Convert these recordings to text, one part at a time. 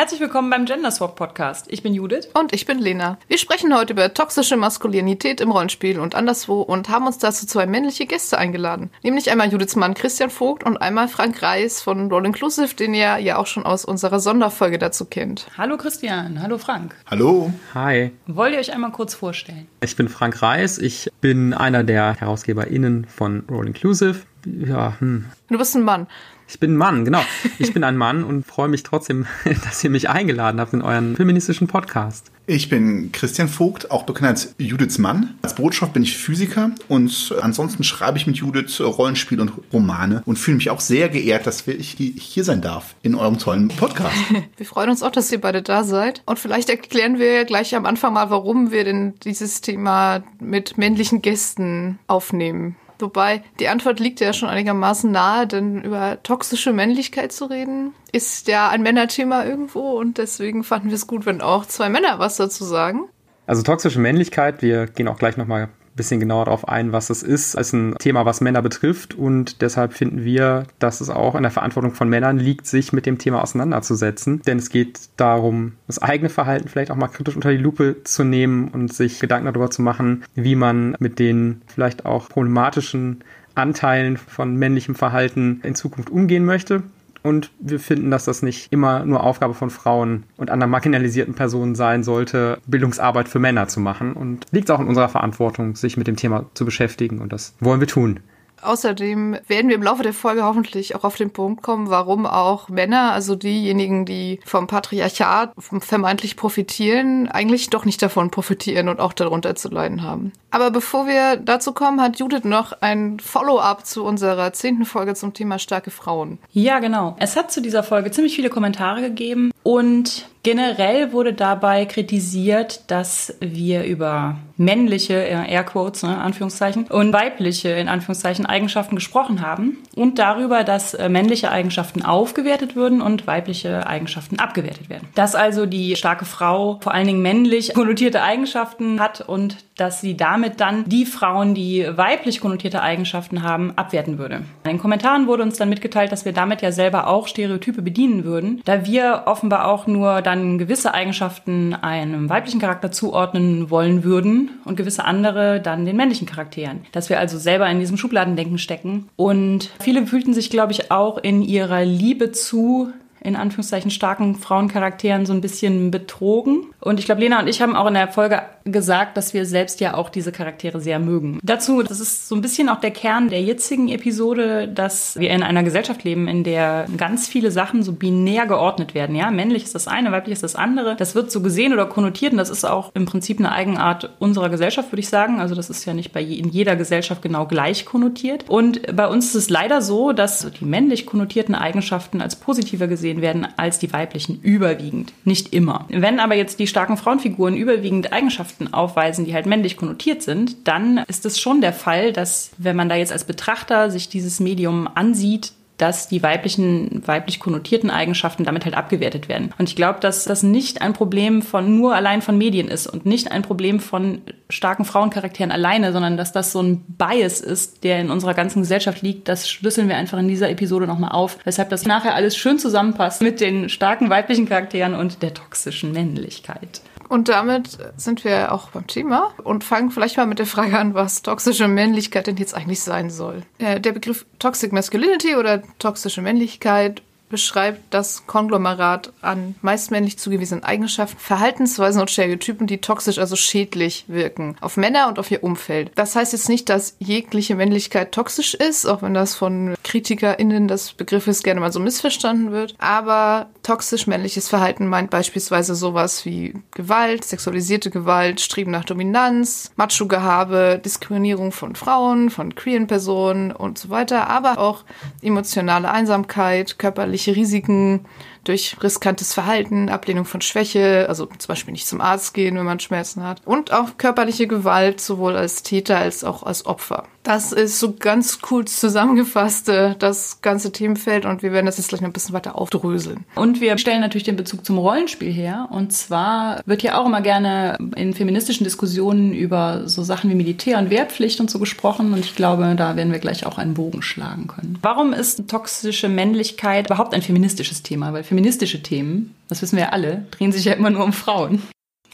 Herzlich willkommen beim Gender Swap Podcast. Ich bin Judith. Und ich bin Lena. Wir sprechen heute über toxische Maskulinität im Rollenspiel und anderswo und haben uns dazu zwei männliche Gäste eingeladen. Nämlich einmal Judiths Mann Christian Vogt und einmal Frank Reis von Roll Inclusive, den ihr ja auch schon aus unserer Sonderfolge dazu kennt. Hallo Christian, hallo Frank. Hallo. Hi. Wollt ihr euch einmal kurz vorstellen? Ich bin Frank Reis. Ich bin einer der HerausgeberInnen von Roll Inclusive. Ja, hm. Du bist ein Mann. Ich bin ein Mann, genau. Ich bin ein Mann und freue mich trotzdem, dass ihr mich eingeladen habt in euren feministischen Podcast. Ich bin Christian Vogt, auch bekannt als Judiths Mann. Als Botschaft bin ich Physiker und ansonsten schreibe ich mit Judith Rollenspiel und Romane und fühle mich auch sehr geehrt, dass ich hier sein darf in eurem tollen Podcast. Wir freuen uns auch, dass ihr beide da seid. Und vielleicht erklären wir gleich am Anfang mal, warum wir denn dieses Thema mit männlichen Gästen aufnehmen. Wobei die Antwort liegt ja schon einigermaßen nahe, denn über toxische Männlichkeit zu reden, ist ja ein Männerthema irgendwo und deswegen fanden wir es gut, wenn auch zwei Männer was dazu sagen. Also toxische Männlichkeit, wir gehen auch gleich nochmal bisschen genauer darauf ein, was es ist. Es ist ein Thema, was Männer betrifft und deshalb finden wir, dass es auch in der Verantwortung von Männern liegt, sich mit dem Thema auseinanderzusetzen. Denn es geht darum, das eigene Verhalten vielleicht auch mal kritisch unter die Lupe zu nehmen und sich Gedanken darüber zu machen, wie man mit den vielleicht auch problematischen Anteilen von männlichem Verhalten in Zukunft umgehen möchte. Und wir finden, dass das nicht immer nur Aufgabe von Frauen und anderen marginalisierten Personen sein sollte, Bildungsarbeit für Männer zu machen. Und liegt auch in unserer Verantwortung, sich mit dem Thema zu beschäftigen. Und das wollen wir tun. Außerdem werden wir im Laufe der Folge hoffentlich auch auf den Punkt kommen, warum auch Männer, also diejenigen, die vom Patriarchat vermeintlich profitieren, eigentlich doch nicht davon profitieren und auch darunter zu leiden haben. Aber bevor wir dazu kommen, hat Judith noch ein Follow-up zu unserer zehnten Folge zum Thema starke Frauen. Ja, genau. Es hat zu dieser Folge ziemlich viele Kommentare gegeben und generell wurde dabei kritisiert, dass wir über männliche, Airquotes, ne, Anführungszeichen, und weibliche, in Anführungszeichen, Eigenschaften gesprochen haben und darüber, dass äh, männliche Eigenschaften aufgewertet würden und weibliche Eigenschaften abgewertet werden. Dass also die starke Frau vor allen Dingen männlich konnotierte Eigenschaften hat und dass sie damit dann die Frauen, die weiblich konnotierte Eigenschaften haben, abwerten würde. In den Kommentaren wurde uns dann mitgeteilt, dass wir damit ja selber auch Stereotype bedienen würden, da wir offenbar auch nur dann gewisse Eigenschaften einem weiblichen Charakter zuordnen wollen würden und gewisse andere dann den männlichen Charakteren. Dass wir also selber in diesem Schubladendenken stecken. Und viele fühlten sich, glaube ich, auch in ihrer Liebe zu in Anführungszeichen starken Frauencharakteren so ein bisschen betrogen. Und ich glaube, Lena und ich haben auch in der Folge gesagt, dass wir selbst ja auch diese Charaktere sehr mögen. Dazu, das ist so ein bisschen auch der Kern der jetzigen Episode, dass wir in einer Gesellschaft leben, in der ganz viele Sachen so binär geordnet werden. Ja, männlich ist das eine, weiblich ist das andere. Das wird so gesehen oder konnotiert und das ist auch im Prinzip eine Eigenart unserer Gesellschaft, würde ich sagen. Also das ist ja nicht bei je, in jeder Gesellschaft genau gleich konnotiert. Und bei uns ist es leider so, dass die männlich konnotierten Eigenschaften als positiver gesehen werden als die weiblichen überwiegend. Nicht immer. Wenn aber jetzt die starken Frauenfiguren überwiegend Eigenschaften aufweisen, die halt männlich konnotiert sind, dann ist es schon der Fall, dass wenn man da jetzt als Betrachter sich dieses Medium ansieht, dass die weiblichen, weiblich konnotierten Eigenschaften damit halt abgewertet werden. Und ich glaube, dass das nicht ein Problem von nur allein von Medien ist und nicht ein Problem von starken Frauencharakteren alleine, sondern dass das so ein Bias ist, der in unserer ganzen Gesellschaft liegt. Das schlüsseln wir einfach in dieser Episode nochmal auf, weshalb das nachher alles schön zusammenpasst mit den starken weiblichen Charakteren und der toxischen Männlichkeit. Und damit sind wir auch beim Thema und fangen vielleicht mal mit der Frage an, was toxische Männlichkeit denn jetzt eigentlich sein soll. Äh, der Begriff Toxic Masculinity oder toxische Männlichkeit beschreibt das Konglomerat an meist männlich zugewiesenen Eigenschaften, Verhaltensweisen und Stereotypen, die toxisch, also schädlich wirken, auf Männer und auf ihr Umfeld. Das heißt jetzt nicht, dass jegliche Männlichkeit toxisch ist, auch wenn das von KritikerInnen des Begriffes gerne mal so missverstanden wird. Aber toxisch männliches Verhalten meint beispielsweise sowas wie Gewalt, sexualisierte Gewalt, Streben nach Dominanz, Macho-Gehabe, Diskriminierung von Frauen, von queeren Personen und so weiter, aber auch emotionale Einsamkeit, körperliche gesundheitliche Risiken durch riskantes Verhalten, Ablehnung von Schwäche, also zum Beispiel nicht zum Arzt gehen, wenn man Schmerzen hat, und auch körperliche Gewalt, sowohl als Täter als auch als Opfer. Das ist so ganz cool zusammengefasst, äh, das ganze Themenfeld und wir werden das jetzt gleich noch ein bisschen weiter aufdröseln. Und wir stellen natürlich den Bezug zum Rollenspiel her. Und zwar wird ja auch immer gerne in feministischen Diskussionen über so Sachen wie Militär und Wehrpflicht und so gesprochen. Und ich glaube, da werden wir gleich auch einen Bogen schlagen können. Warum ist toxische Männlichkeit überhaupt ein feministisches Thema? Weil feministische Themen, das wissen wir ja alle, drehen sich ja immer nur um Frauen.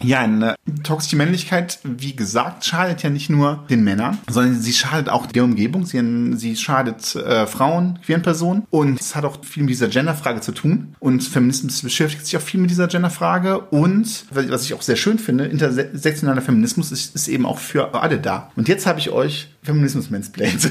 Ja, eine toxische Männlichkeit, wie gesagt, schadet ja nicht nur den Männern, sondern sie schadet auch der Umgebung. Sie, sie schadet äh, Frauen, queeren Personen. Und es hat auch viel mit dieser Genderfrage zu tun. Und Feminismus beschäftigt sich auch viel mit dieser Genderfrage. Und was ich auch sehr schön finde, intersektionaler Feminismus ist, ist eben auch für alle da. Und jetzt habe ich euch Feminismus mansplained.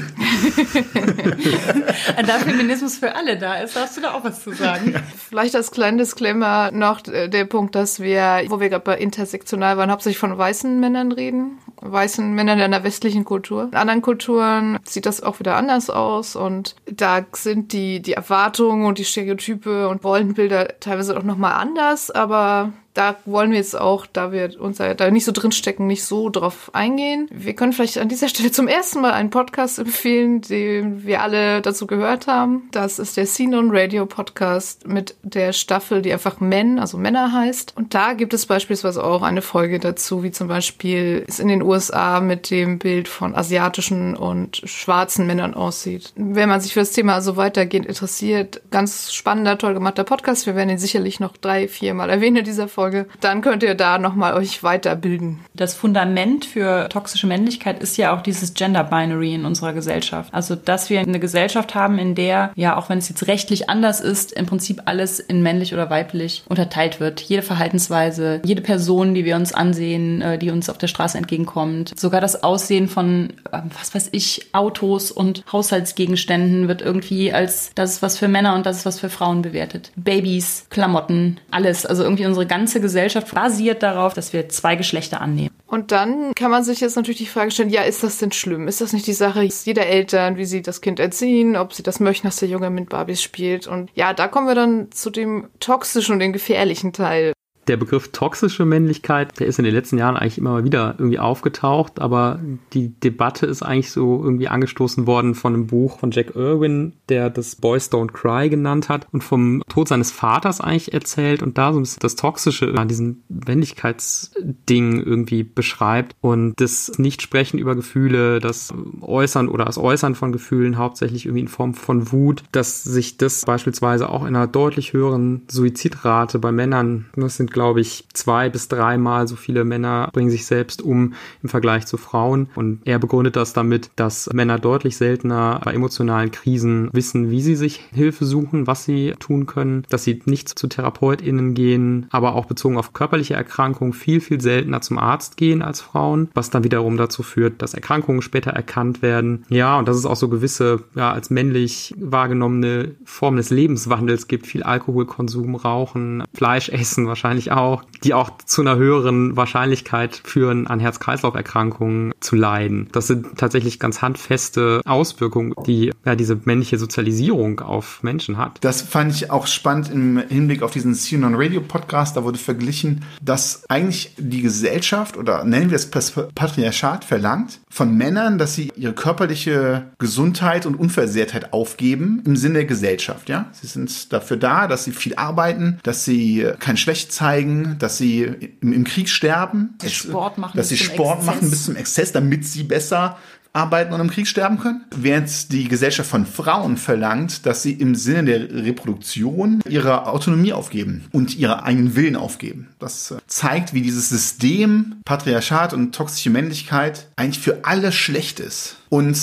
da Feminismus für alle da ist, darfst du da auch was zu sagen. Vielleicht als kleinen Disclaimer noch der Punkt, dass wir, wo wir gerade bei intersektional waren, hauptsächlich von weißen Männern reden. Weißen Männern in der westlichen Kultur. In anderen Kulturen sieht das auch wieder anders aus und da sind die, die Erwartungen und die Stereotype und Rollenbilder teilweise auch nochmal anders, aber da wollen wir jetzt auch, da wir uns da nicht so drinstecken, nicht so drauf eingehen. Wir können vielleicht an dieser Stelle zum ersten Mal einen Podcast empfehlen, den wir alle dazu gehört haben. Das ist der Scene on Radio Podcast mit der Staffel, die einfach Men, also Männer heißt. Und da gibt es beispielsweise auch eine Folge dazu, wie zum Beispiel es in den USA mit dem Bild von asiatischen und schwarzen Männern aussieht. Wenn man sich für das Thema also weitergehend interessiert, ganz spannender, toll gemachter Podcast. Wir werden ihn sicherlich noch drei, vier Mal erwähnen in dieser Folge. Folge. Dann könnt ihr da nochmal euch weiterbilden. Das Fundament für toxische Männlichkeit ist ja auch dieses Gender Binary in unserer Gesellschaft. Also, dass wir eine Gesellschaft haben, in der, ja, auch wenn es jetzt rechtlich anders ist, im Prinzip alles in männlich oder weiblich unterteilt wird. Jede Verhaltensweise, jede Person, die wir uns ansehen, äh, die uns auf der Straße entgegenkommt, sogar das Aussehen von, ähm, was weiß ich, Autos und Haushaltsgegenständen wird irgendwie als das was für Männer und das was für Frauen bewertet. Babys, Klamotten, alles. Also irgendwie unsere ganze ganze Gesellschaft basiert darauf, dass wir zwei Geschlechter annehmen. Und dann kann man sich jetzt natürlich die Frage stellen, ja, ist das denn schlimm? Ist das nicht die Sache jeder Eltern, wie sie das Kind erziehen, ob sie das möchten, dass der Junge mit Barbies spielt? Und ja, da kommen wir dann zu dem toxischen und dem gefährlichen Teil der Begriff toxische Männlichkeit, der ist in den letzten Jahren eigentlich immer wieder irgendwie aufgetaucht, aber die Debatte ist eigentlich so irgendwie angestoßen worden von einem Buch von Jack Irwin, der das Boys Don't Cry genannt hat und vom Tod seines Vaters eigentlich erzählt und da so ein bisschen das Toxische an diesem Männlichkeitsding irgendwie beschreibt und das Nichtsprechen über Gefühle, das Äußern oder das Äußern von Gefühlen hauptsächlich irgendwie in Form von Wut, dass sich das beispielsweise auch in einer deutlich höheren Suizidrate bei Männern, das sind glaube ich, zwei bis dreimal so viele Männer bringen sich selbst um im Vergleich zu Frauen. Und er begründet das damit, dass Männer deutlich seltener bei emotionalen Krisen wissen, wie sie sich Hilfe suchen, was sie tun können, dass sie nicht zu TherapeutInnen gehen, aber auch bezogen auf körperliche Erkrankungen viel, viel seltener zum Arzt gehen als Frauen, was dann wiederum dazu führt, dass Erkrankungen später erkannt werden. Ja, und dass es auch so gewisse, ja, als männlich wahrgenommene Formen des Lebenswandels gibt, viel Alkoholkonsum, Rauchen, Fleisch essen wahrscheinlich natürlich auch, die auch zu einer höheren Wahrscheinlichkeit führen, an Herz-Kreislauf-Erkrankungen zu leiden. Das sind tatsächlich ganz handfeste Auswirkungen, die ja diese männliche Sozialisierung auf Menschen hat. Das fand ich auch spannend im Hinblick auf diesen CNN Radio Podcast. Da wurde verglichen, dass eigentlich die Gesellschaft oder nennen wir es Patriarchat verlangt von Männern, dass sie ihre körperliche Gesundheit und Unversehrtheit aufgeben im Sinne der Gesellschaft. Ja, sie sind dafür da, dass sie viel arbeiten, dass sie kein Schwäche zeigen zeigen, dass sie im, im Krieg sterben, dass sie Sport machen, dass sie Sport Exzess. machen bis zum Exzess, damit sie besser arbeiten und im Krieg sterben können. Während die Gesellschaft von Frauen verlangt, dass sie im Sinne der Reproduktion ihre Autonomie aufgeben und ihre eigenen Willen aufgeben. Das äh, zeigt, wie dieses System Patriarchat und toxische Männlichkeit eigentlich für alle schlecht ist. Und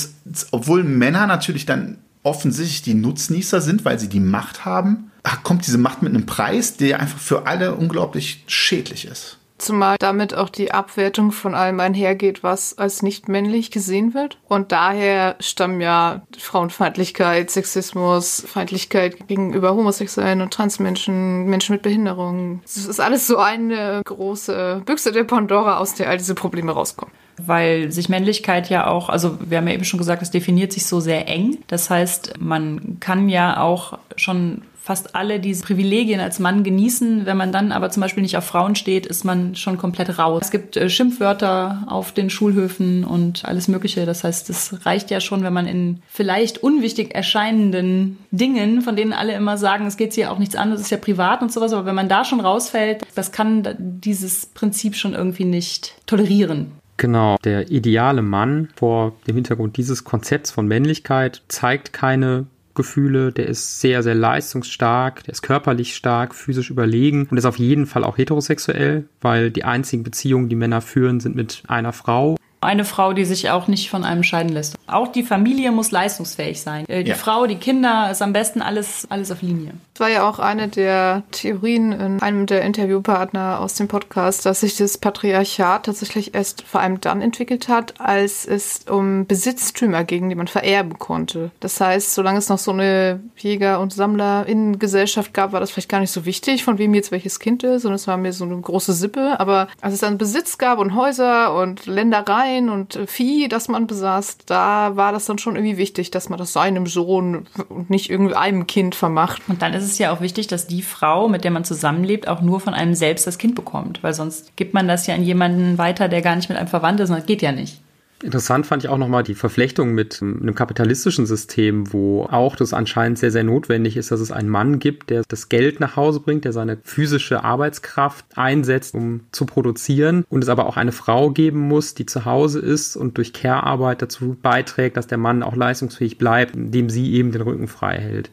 obwohl Männer natürlich dann offensichtlich die Nutznießer sind, weil sie die Macht haben, kommt diese Macht mit einem Preis, der einfach für alle unglaublich schädlich ist. Zumal damit auch die Abwertung von allem einhergeht, was als nicht männlich gesehen wird. Und daher stammen ja Frauenfeindlichkeit, Sexismus, Feindlichkeit gegenüber Homosexuellen und Transmenschen, Menschen mit Behinderungen. Es ist alles so eine große Büchse der Pandora, aus der all diese Probleme rauskommen weil sich Männlichkeit ja auch, also wir haben ja eben schon gesagt, es definiert sich so sehr eng. Das heißt, man kann ja auch schon fast alle diese Privilegien als Mann genießen. Wenn man dann aber zum Beispiel nicht auf Frauen steht, ist man schon komplett raus. Es gibt äh, Schimpfwörter auf den Schulhöfen und alles Mögliche. Das heißt, es reicht ja schon, wenn man in vielleicht unwichtig erscheinenden Dingen, von denen alle immer sagen, es geht hier auch nichts an, das ist ja privat und sowas, aber wenn man da schon rausfällt, das kann dieses Prinzip schon irgendwie nicht tolerieren. Genau, der ideale Mann vor dem Hintergrund dieses Konzepts von Männlichkeit zeigt keine Gefühle, der ist sehr, sehr leistungsstark, der ist körperlich stark, physisch überlegen und ist auf jeden Fall auch heterosexuell, weil die einzigen Beziehungen, die Männer führen, sind mit einer Frau eine Frau, die sich auch nicht von einem scheiden lässt. Auch die Familie muss leistungsfähig sein. Äh, die ja. Frau, die Kinder, ist am besten alles, alles auf Linie. Das war ja auch eine der Theorien in einem der Interviewpartner aus dem Podcast, dass sich das Patriarchat tatsächlich erst vor allem dann entwickelt hat, als es um Besitztümer ging, die man vererben konnte. Das heißt, solange es noch so eine Jäger- und Sammler-Gesellschaft gab, war das vielleicht gar nicht so wichtig, von wem jetzt welches Kind ist, sondern es war mir so eine große Sippe. Aber als es dann Besitz gab und Häuser und Ländereien, Schwein und Vieh, das man besaß, da war das dann schon irgendwie wichtig, dass man das seinem Sohn und nicht irgendeinem Kind vermacht. Und dann ist es ja auch wichtig, dass die Frau, mit der man zusammenlebt, auch nur von einem selbst das Kind bekommt, weil sonst gibt man das ja an jemanden weiter, der gar nicht mit einem verwandt ist und das geht ja nicht. Interessant fand ich auch nochmal die Verflechtung mit einem kapitalistischen System, wo auch das anscheinend sehr, sehr notwendig ist, dass es einen Mann gibt, der das Geld nach Hause bringt, der seine physische Arbeitskraft einsetzt, um zu produzieren und es aber auch eine Frau geben muss, die zu Hause ist und durch Care-Arbeit dazu beiträgt, dass der Mann auch leistungsfähig bleibt, indem sie eben den Rücken frei hält.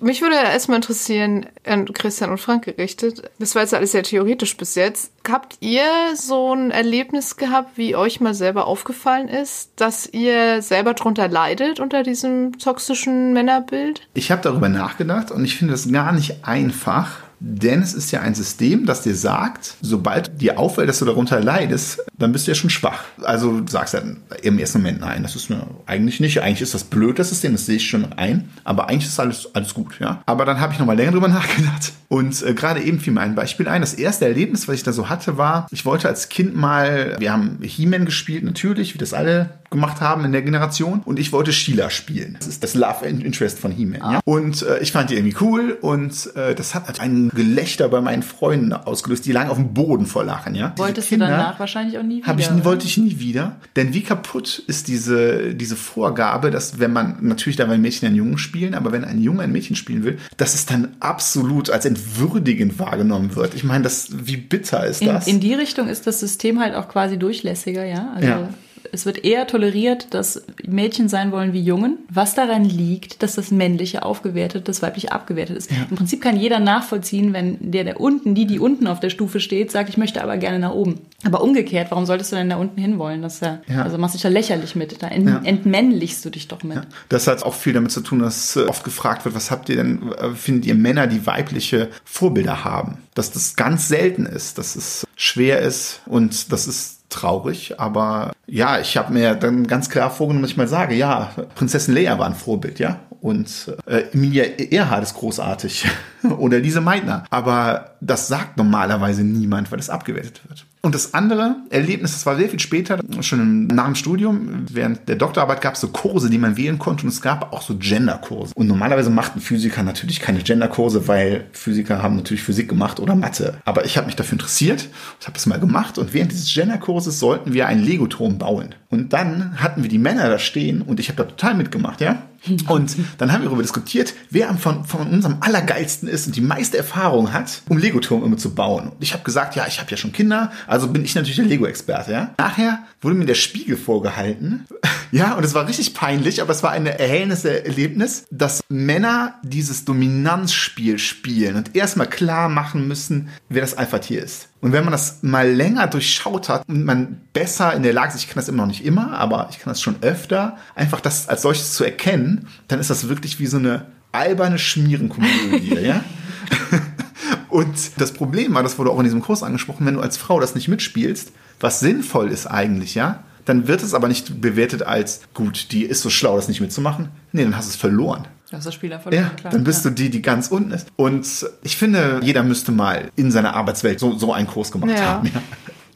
Mich würde erstmal interessieren, an Christian und Frank gerichtet. Das war jetzt alles sehr theoretisch bis jetzt. Habt ihr so ein Erlebnis gehabt, wie euch mal selber aufgefallen ist, dass ihr selber drunter leidet unter diesem toxischen Männerbild? Ich habe darüber nachgedacht und ich finde das gar nicht einfach, denn es ist ja ein System, das dir sagt, sobald dir auffällt, dass du darunter leidest, dann bist du ja schon schwach. Also du sagst dann im ersten Moment, nein, das ist mir eigentlich nicht. Eigentlich ist das blöd, das System, das sehe ich schon ein. Aber eigentlich ist alles, alles gut, ja. Aber dann habe ich nochmal länger drüber nachgedacht. Und äh, gerade eben fiel mir ein Beispiel ein. Das erste Erlebnis, was ich da so hatte, war, ich wollte als Kind mal, wir haben He-Man gespielt, natürlich, wie das alle gemacht haben in der Generation. Und ich wollte Sheila spielen. Das ist das Love and Interest von He-Man. Ah. Ja? Und äh, ich fand die irgendwie cool. Und äh, das hat ein Gelächter bei meinen Freunden ausgelöst, die lagen auf dem Boden vor Lachen. Ja? Wolltest Kinder, du danach wahrscheinlich auch nie wieder? Ich, wollte ich nie wieder. Denn wie kaputt ist diese, diese Vorgabe, dass wenn man, natürlich da ein Mädchen einen Jungen spielen, aber wenn ein Junge ein Mädchen spielen will, dass es dann absolut als entwürdigend wahrgenommen wird. Ich meine, das, wie bitter ist das? In, in die Richtung ist das System halt auch quasi durchlässiger, ja. Also ja es wird eher toleriert, dass Mädchen sein wollen wie Jungen, was daran liegt, dass das Männliche aufgewertet, das Weibliche abgewertet ist. Ja. Im Prinzip kann jeder nachvollziehen, wenn der, der unten, die, die unten auf der Stufe steht, sagt, ich möchte aber gerne nach oben. Aber umgekehrt, warum solltest du denn da unten hinwollen? Das ja, ja. Also machst du dich da lächerlich mit. Da ent, ja. entmännlichst du dich doch mit. Das hat auch viel damit zu tun, dass äh, oft gefragt wird, was habt ihr denn, äh, findet ihr Männer, die weibliche Vorbilder haben? Dass das ganz selten ist, dass es schwer ist und das ist traurig, aber ja, ich habe mir dann ganz klar vorgenommen, dass ich mal sage, ja, Prinzessin Leia war ein Vorbild, ja, und äh, Emilia Earhart ist großartig. Oder Lise Meitner, aber das sagt normalerweise niemand, weil es abgewertet wird. Und das andere Erlebnis, das war sehr viel später, schon nach dem Studium, während der Doktorarbeit gab es so Kurse, die man wählen konnte und es gab auch so Genderkurse. Und normalerweise machten Physiker natürlich keine Genderkurse, weil Physiker haben natürlich Physik gemacht oder Mathe. Aber ich habe mich dafür interessiert, ich habe es mal gemacht und während dieses Genderkurses sollten wir einen Legoturm bauen. Und dann hatten wir die Männer da stehen und ich habe da total mitgemacht, ja. Und dann haben wir darüber diskutiert, wer von, von unserem Allergeilsten ist und die meiste Erfahrung hat, um Legoturm immer zu bauen. Und ich habe gesagt, ja, ich habe ja schon Kinder, also bin ich natürlich der Lego-Experte. Ja? Nachher wurde mir der Spiegel vorgehalten. Ja, und es war richtig peinlich, aber es war ein erhellendes Erlebnis, dass Männer dieses Dominanzspiel spielen und erstmal klar machen müssen, wer das Alpha-Tier ist. Und wenn man das mal länger durchschaut hat und man besser in der Lage ist, ich kann das immer noch nicht immer, aber ich kann das schon öfter, einfach das als solches zu erkennen, dann ist das wirklich wie so eine alberne Schmierenkomödie, ja? Und das Problem war, das wurde auch in diesem Kurs angesprochen, wenn du als Frau das nicht mitspielst, was sinnvoll ist eigentlich, ja, dann wird es aber nicht bewertet als, gut, die ist so schlau, das nicht mitzumachen. Nee, dann hast du es verloren. Spieler verloren, ja, klar. Dann bist ja. du die, die ganz unten ist. Und ich finde, jeder müsste mal in seiner Arbeitswelt so, so einen Kurs gemacht ja. haben. Ja.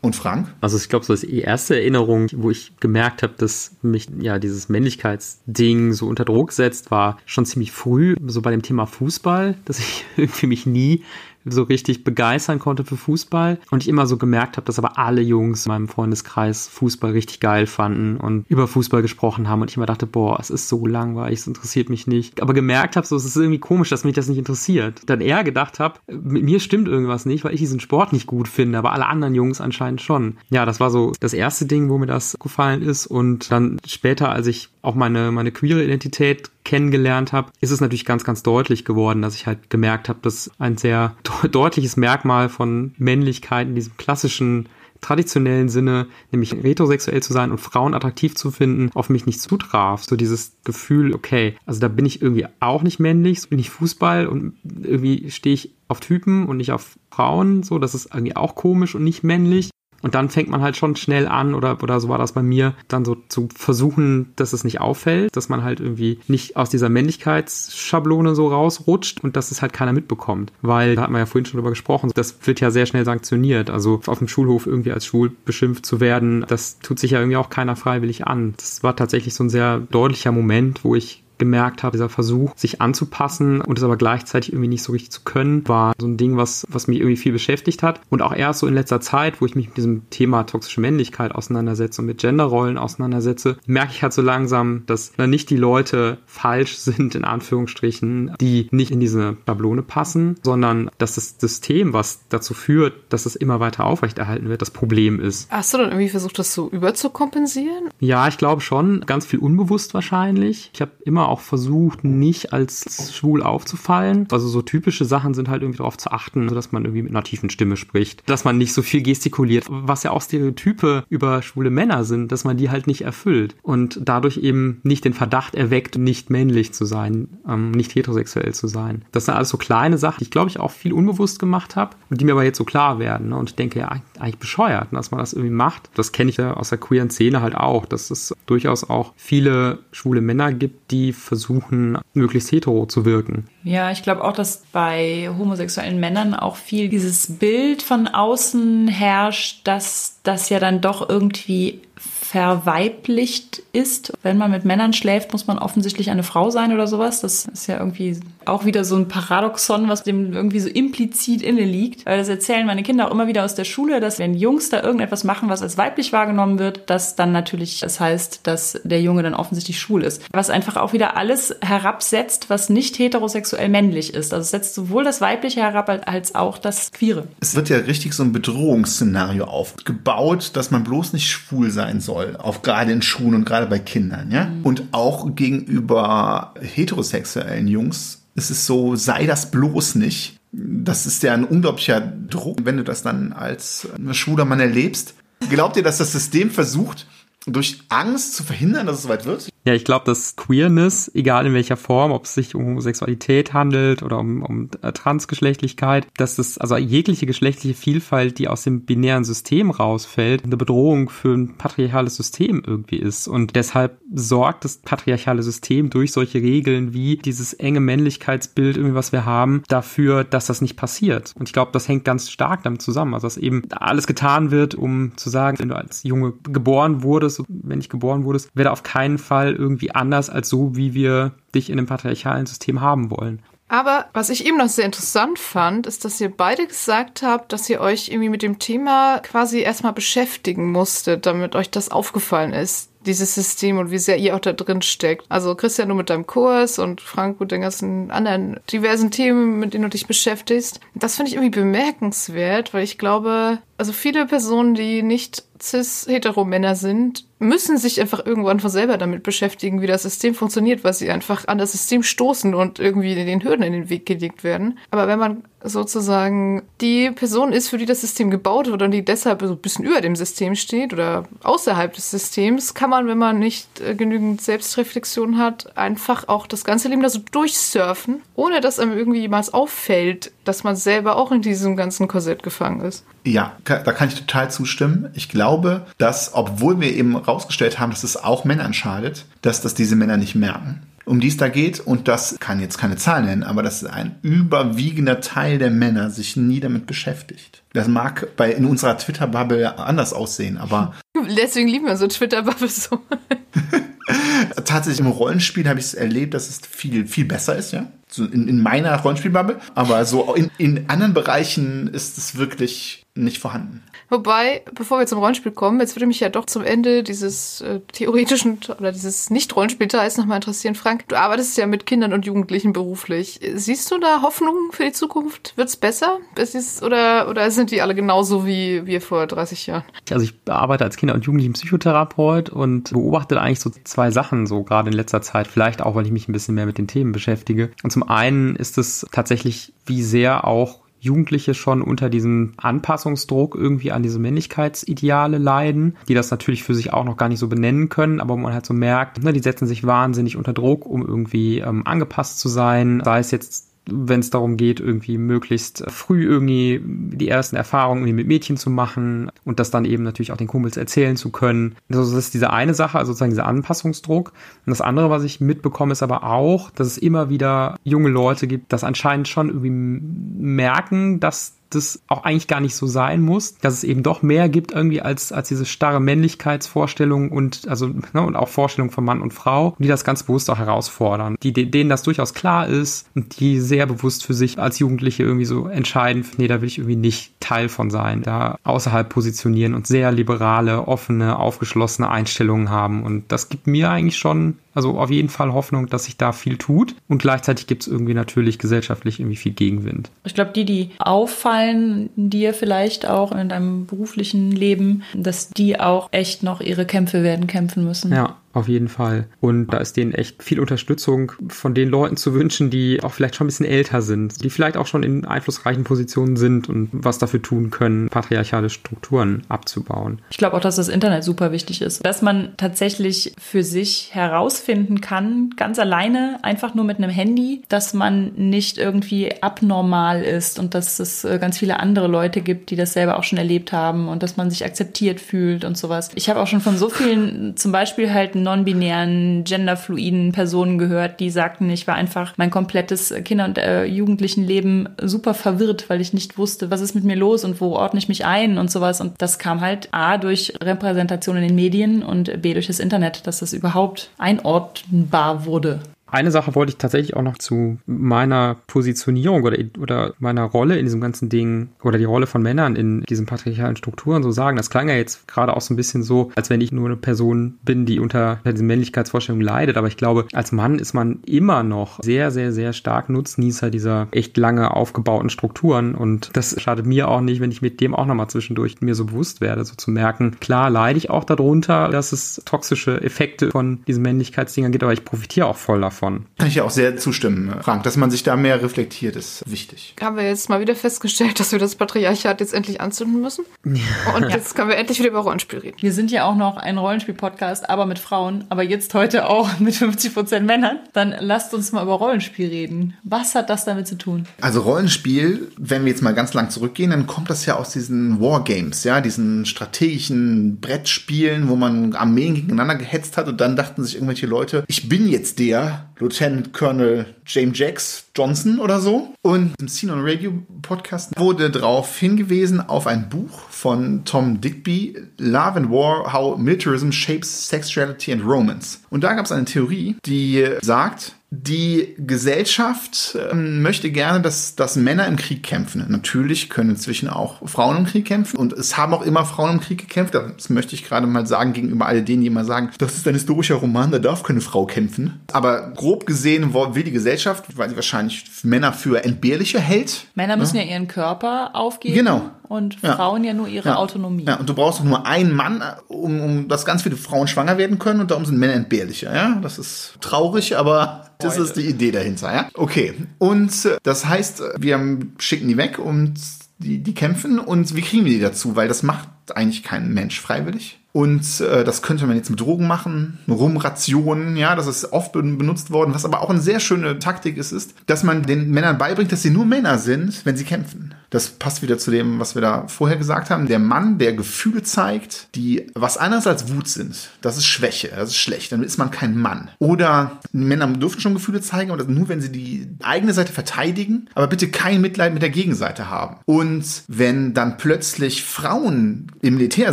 Und Frank? Also ich glaube, so als erste Erinnerung, wo ich gemerkt habe, dass mich ja dieses Männlichkeitsding so unter Druck setzt, war schon ziemlich früh, so bei dem Thema Fußball, dass ich irgendwie mich nie so richtig begeistern konnte für Fußball und ich immer so gemerkt habe, dass aber alle Jungs in meinem Freundeskreis Fußball richtig geil fanden und über Fußball gesprochen haben und ich immer dachte, boah, es ist so langweilig, es interessiert mich nicht. Aber gemerkt habe, so es ist irgendwie komisch, dass mich das nicht interessiert. Dann eher gedacht habe, mit mir stimmt irgendwas nicht, weil ich diesen Sport nicht gut finde, aber alle anderen Jungs anscheinend schon. Ja, das war so das erste Ding, wo mir das gefallen ist und dann später, als ich auch meine meine queere Identität kennengelernt habe, ist es natürlich ganz, ganz deutlich geworden, dass ich halt gemerkt habe, dass ein sehr deutliches Merkmal von Männlichkeit in diesem klassischen traditionellen Sinne, nämlich heterosexuell zu sein und Frauen attraktiv zu finden, auf mich nicht zutraf. So dieses Gefühl, okay, also da bin ich irgendwie auch nicht männlich, so bin ich Fußball und irgendwie stehe ich auf Typen und nicht auf Frauen, so, das ist irgendwie auch komisch und nicht männlich. Und dann fängt man halt schon schnell an, oder, oder so war das bei mir, dann so zu versuchen, dass es nicht auffällt, dass man halt irgendwie nicht aus dieser Männlichkeitsschablone so rausrutscht und dass es halt keiner mitbekommt. Weil, da hat man ja vorhin schon drüber gesprochen, das wird ja sehr schnell sanktioniert. Also auf dem Schulhof irgendwie als schwul beschimpft zu werden, das tut sich ja irgendwie auch keiner freiwillig an. Das war tatsächlich so ein sehr deutlicher Moment, wo ich gemerkt habe, dieser Versuch, sich anzupassen und es aber gleichzeitig irgendwie nicht so richtig zu können, war so ein Ding, was, was mich irgendwie viel beschäftigt hat. Und auch erst so in letzter Zeit, wo ich mich mit diesem Thema toxische Männlichkeit auseinandersetze und mit Genderrollen auseinandersetze, merke ich halt so langsam, dass nicht die Leute falsch sind, in Anführungsstrichen, die nicht in diese Schablone passen, sondern dass das System, was dazu führt, dass es immer weiter aufrechterhalten wird, das Problem ist. Hast du dann irgendwie versucht, das so überzukompensieren? Ja, ich glaube schon. Ganz viel unbewusst wahrscheinlich. Ich habe immer auch versucht, nicht als schwul aufzufallen. Also so typische Sachen sind halt irgendwie darauf zu achten, dass man irgendwie mit einer tiefen Stimme spricht, dass man nicht so viel gestikuliert, was ja auch Stereotype über schwule Männer sind, dass man die halt nicht erfüllt und dadurch eben nicht den Verdacht erweckt, nicht männlich zu sein, ähm, nicht heterosexuell zu sein. Das sind alles so kleine Sachen, die ich glaube ich auch viel unbewusst gemacht habe und die mir aber jetzt so klar werden. Ne? Und ich denke, ja, eigentlich bescheuert, dass man das irgendwie macht. Das kenne ich ja aus der queeren Szene halt auch, dass es durchaus auch viele schwule Männer gibt, die versuchen, möglichst hetero zu wirken. Ja, ich glaube auch, dass bei homosexuellen Männern auch viel dieses Bild von außen herrscht, dass das ja dann doch irgendwie verweiblicht ist. Wenn man mit Männern schläft, muss man offensichtlich eine Frau sein oder sowas. Das ist ja irgendwie auch wieder so ein Paradoxon, was dem irgendwie so implizit inne liegt. Weil das erzählen meine Kinder auch immer wieder aus der Schule, dass wenn Jungs da irgendetwas machen, was als weiblich wahrgenommen wird, dass dann natürlich das heißt, dass der Junge dann offensichtlich schwul ist. Was einfach auch wieder alles herabsetzt, was nicht heterosexuell männlich ist. Also es setzt sowohl das Weibliche herab als auch das Queere. Es wird ja richtig so ein Bedrohungsszenario aufgebaut, dass man bloß nicht schwul sein soll auf gerade in Schulen und gerade bei Kindern, ja. Mhm. Und auch gegenüber heterosexuellen Jungs ist es so, sei das bloß nicht. Das ist ja ein unglaublicher Druck, wenn du das dann als schwuler Mann erlebst. Glaubt ihr, dass das System versucht, durch Angst zu verhindern, dass es so weit wird? Ja, ich glaube, dass Queerness, egal in welcher Form, ob es sich um Homosexualität handelt oder um, um äh, Transgeschlechtlichkeit, dass das, also jegliche geschlechtliche Vielfalt, die aus dem binären System rausfällt, eine Bedrohung für ein patriarchales System irgendwie ist. Und deshalb sorgt das patriarchale System durch solche Regeln wie dieses enge Männlichkeitsbild, irgendwie was wir haben, dafür, dass das nicht passiert. Und ich glaube, das hängt ganz stark damit zusammen. Also, dass eben alles getan wird, um zu sagen, wenn du als Junge geboren wurdest, wenn ich geboren wurdest, werde auf keinen Fall irgendwie anders als so, wie wir dich in einem patriarchalen System haben wollen. Aber was ich eben noch sehr interessant fand, ist, dass ihr beide gesagt habt, dass ihr euch irgendwie mit dem Thema quasi erstmal beschäftigen musstet, damit euch das aufgefallen ist dieses System und wie sehr ihr auch da drin steckt. Also Christian, du mit deinem Kurs und Frank mit den ganzen anderen diversen Themen, mit denen du dich beschäftigst. Das finde ich irgendwie bemerkenswert, weil ich glaube, also viele Personen, die nicht cis-hetero-Männer sind, müssen sich einfach irgendwann von selber damit beschäftigen, wie das System funktioniert, weil sie einfach an das System stoßen und irgendwie den Hürden in den Weg gelegt werden. Aber wenn man sozusagen die Person ist, für die das System gebaut wird und die deshalb so ein bisschen über dem System steht oder außerhalb des Systems, kann man, wenn man nicht äh, genügend Selbstreflexion hat, einfach auch das ganze Leben da so durchsurfen, ohne dass einem irgendwie jemals auffällt, dass man selber auch in diesem ganzen Korsett gefangen ist. Ja, da kann ich total zustimmen. Ich glaube, dass, obwohl wir eben rausgestellt haben, dass es auch Männern schadet, dass das diese Männer nicht merken um die es da geht. Und das kann jetzt keine Zahl nennen, aber dass ein überwiegender Teil der Männer sich nie damit beschäftigt. Das mag bei in unserer Twitter-Bubble anders aussehen, aber. Deswegen lieben wir so Twitter-Bubble so. Tatsächlich im Rollenspiel habe ich es erlebt, dass es viel, viel besser ist, ja. So in, in meiner Rollenspielbubble. Aber so in, in anderen Bereichen ist es wirklich nicht vorhanden. Wobei, bevor wir zum Rollenspiel kommen, jetzt würde mich ja doch zum Ende dieses äh, theoretischen oder dieses Nicht-Rollenspielteils nochmal interessieren. Frank, du arbeitest ja mit Kindern und Jugendlichen beruflich. Siehst du da Hoffnung für die Zukunft? Wird's besser? Ist, oder, oder sind die alle genauso wie wir vor 30 Jahren? Also ich arbeite als Kinder- und Jugendlichen-Psychotherapeut und beobachte eigentlich so zwei Sachen so gerade in letzter Zeit. Vielleicht auch, weil ich mich ein bisschen mehr mit den Themen beschäftige. Und zum einen ist es tatsächlich, wie sehr auch Jugendliche schon unter diesem Anpassungsdruck irgendwie an diese Männlichkeitsideale leiden, die das natürlich für sich auch noch gar nicht so benennen können, aber man halt so merkt, ne, die setzen sich wahnsinnig unter Druck, um irgendwie ähm, angepasst zu sein, sei es jetzt wenn es darum geht, irgendwie möglichst früh irgendwie die ersten Erfahrungen irgendwie mit Mädchen zu machen und das dann eben natürlich auch den Kumpels erzählen zu können. Also das ist diese eine Sache, also sozusagen dieser Anpassungsdruck. Und das andere, was ich mitbekomme, ist aber auch, dass es immer wieder junge Leute gibt, das anscheinend schon irgendwie merken, dass das auch eigentlich gar nicht so sein muss, dass es eben doch mehr gibt irgendwie als, als diese starre Männlichkeitsvorstellung und also ne, und auch Vorstellung von Mann und Frau, die das ganz bewusst auch herausfordern, die denen das durchaus klar ist und die sehr bewusst für sich als Jugendliche irgendwie so entscheiden, nee, da will ich irgendwie nicht Teil von sein, da außerhalb positionieren und sehr liberale, offene, aufgeschlossene Einstellungen haben. Und das gibt mir eigentlich schon also auf jeden Fall Hoffnung, dass sich da viel tut. Und gleichzeitig gibt es irgendwie natürlich gesellschaftlich irgendwie viel Gegenwind. Ich glaube, die, die auffallen dir vielleicht auch in deinem beruflichen Leben, dass die auch echt noch ihre Kämpfe werden kämpfen müssen. Ja. Auf jeden Fall. Und da ist denen echt viel Unterstützung von den Leuten zu wünschen, die auch vielleicht schon ein bisschen älter sind, die vielleicht auch schon in einflussreichen Positionen sind und was dafür tun können, patriarchale Strukturen abzubauen. Ich glaube auch, dass das Internet super wichtig ist, dass man tatsächlich für sich herausfinden kann, ganz alleine, einfach nur mit einem Handy, dass man nicht irgendwie abnormal ist und dass es äh, ganz viele andere Leute gibt, die das selber auch schon erlebt haben und dass man sich akzeptiert fühlt und sowas. Ich habe auch schon von so vielen zum Beispiel halt non-binären, genderfluiden Personen gehört, die sagten, ich war einfach mein komplettes Kinder- und äh, Jugendlichenleben super verwirrt, weil ich nicht wusste, was ist mit mir los und wo ordne ich mich ein und sowas. Und das kam halt A durch Repräsentation in den Medien und B durch das Internet, dass das überhaupt einordnbar wurde. Eine Sache wollte ich tatsächlich auch noch zu meiner Positionierung oder, oder meiner Rolle in diesem ganzen Ding oder die Rolle von Männern in diesen patriarchalen Strukturen so sagen. Das klang ja jetzt gerade auch so ein bisschen so, als wenn ich nur eine Person bin, die unter diesen Männlichkeitsvorstellungen leidet. Aber ich glaube, als Mann ist man immer noch sehr, sehr, sehr stark Nutznießer dieser echt lange aufgebauten Strukturen. Und das schadet mir auch nicht, wenn ich mit dem auch nochmal zwischendurch mir so bewusst werde, so zu merken, klar leide ich auch darunter, dass es toxische Effekte von diesen Männlichkeitsdingern gibt, aber ich profitiere auch voll davon davon. Kann ich ja auch sehr zustimmen, Frank. Dass man sich da mehr reflektiert, ist wichtig. Haben wir jetzt mal wieder festgestellt, dass wir das Patriarchat jetzt endlich anzünden müssen? Ja. Und jetzt können wir endlich wieder über Rollenspiel reden. Wir sind ja auch noch ein Rollenspiel-Podcast, aber mit Frauen, aber jetzt heute auch mit 50 Prozent Männern. Dann lasst uns mal über Rollenspiel reden. Was hat das damit zu tun? Also Rollenspiel, wenn wir jetzt mal ganz lang zurückgehen, dann kommt das ja aus diesen Wargames, ja, diesen strategischen Brettspielen, wo man Armeen gegeneinander gehetzt hat und dann dachten sich irgendwelche Leute, ich bin jetzt der, Lieutenant Colonel James Jacks Johnson oder so. Und im Scene on Radio Podcast wurde darauf hingewiesen auf ein Buch von Tom Digby, Love and War, How Militarism Shapes Sexuality and Romance. Und da gab es eine Theorie, die sagt, die Gesellschaft ähm, möchte gerne, dass, dass Männer im Krieg kämpfen. Natürlich können inzwischen auch Frauen im Krieg kämpfen und es haben auch immer Frauen im Krieg gekämpft. Das möchte ich gerade mal sagen gegenüber all denen, die immer sagen, das ist ein historischer Roman, da darf keine Frau kämpfen. Aber grob gesehen will die Gesellschaft, weil sie wahrscheinlich Männer für entbehrliche hält. Männer müssen ja, ja ihren Körper aufgeben. Genau und Frauen ja, ja nur ihre ja. Autonomie. Ja, und du brauchst doch nur einen Mann, um, um dass ganz viele Frauen schwanger werden können und darum sind Männer entbehrlicher. Ja, das ist traurig, aber das ist die Idee dahinter. Ja, okay. Und äh, das heißt, wir schicken die weg und die, die kämpfen und wie kriegen wir die dazu? Weil das macht eigentlich kein Mensch freiwillig. Und äh, das könnte man jetzt mit Drogen machen, Rumrationen, ja, das ist oft benutzt worden. Was aber auch eine sehr schöne Taktik ist, ist, dass man den Männern beibringt, dass sie nur Männer sind, wenn sie kämpfen. Das passt wieder zu dem, was wir da vorher gesagt haben. Der Mann, der Gefühle zeigt, die was anderes als Wut sind, das ist Schwäche, das ist schlecht, dann ist man kein Mann. Oder Männer dürfen schon Gefühle zeigen, aber nur wenn sie die eigene Seite verteidigen, aber bitte kein Mitleid mit der Gegenseite haben. Und wenn dann plötzlich Frauen im Militär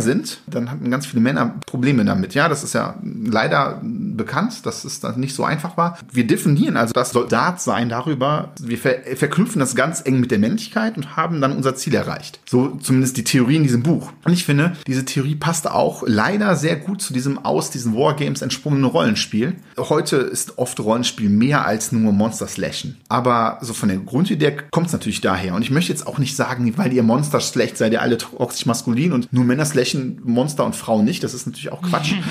sind, dann hatten ganz viele Männer Probleme damit. Ja, das ist ja leider bekannt, dass es dann nicht so einfach war. Wir definieren also das Soldatsein darüber, wir ver verknüpfen das ganz eng mit der Männlichkeit und haben dann unser Ziel erreicht. So zumindest die Theorie in diesem Buch. Und ich finde, diese Theorie passt auch leider sehr gut zu diesem aus diesen Wargames entsprungenen Rollenspiel. Heute ist oft Rollenspiel mehr als nur Monster slashen. Aber so von der Grundidee kommt es natürlich daher. Und ich möchte jetzt auch nicht sagen, weil ihr Monster schlecht seid ihr alle toxisch maskulin und nur Männer slashen Monster und Frauen nicht. Das ist natürlich auch Quatsch.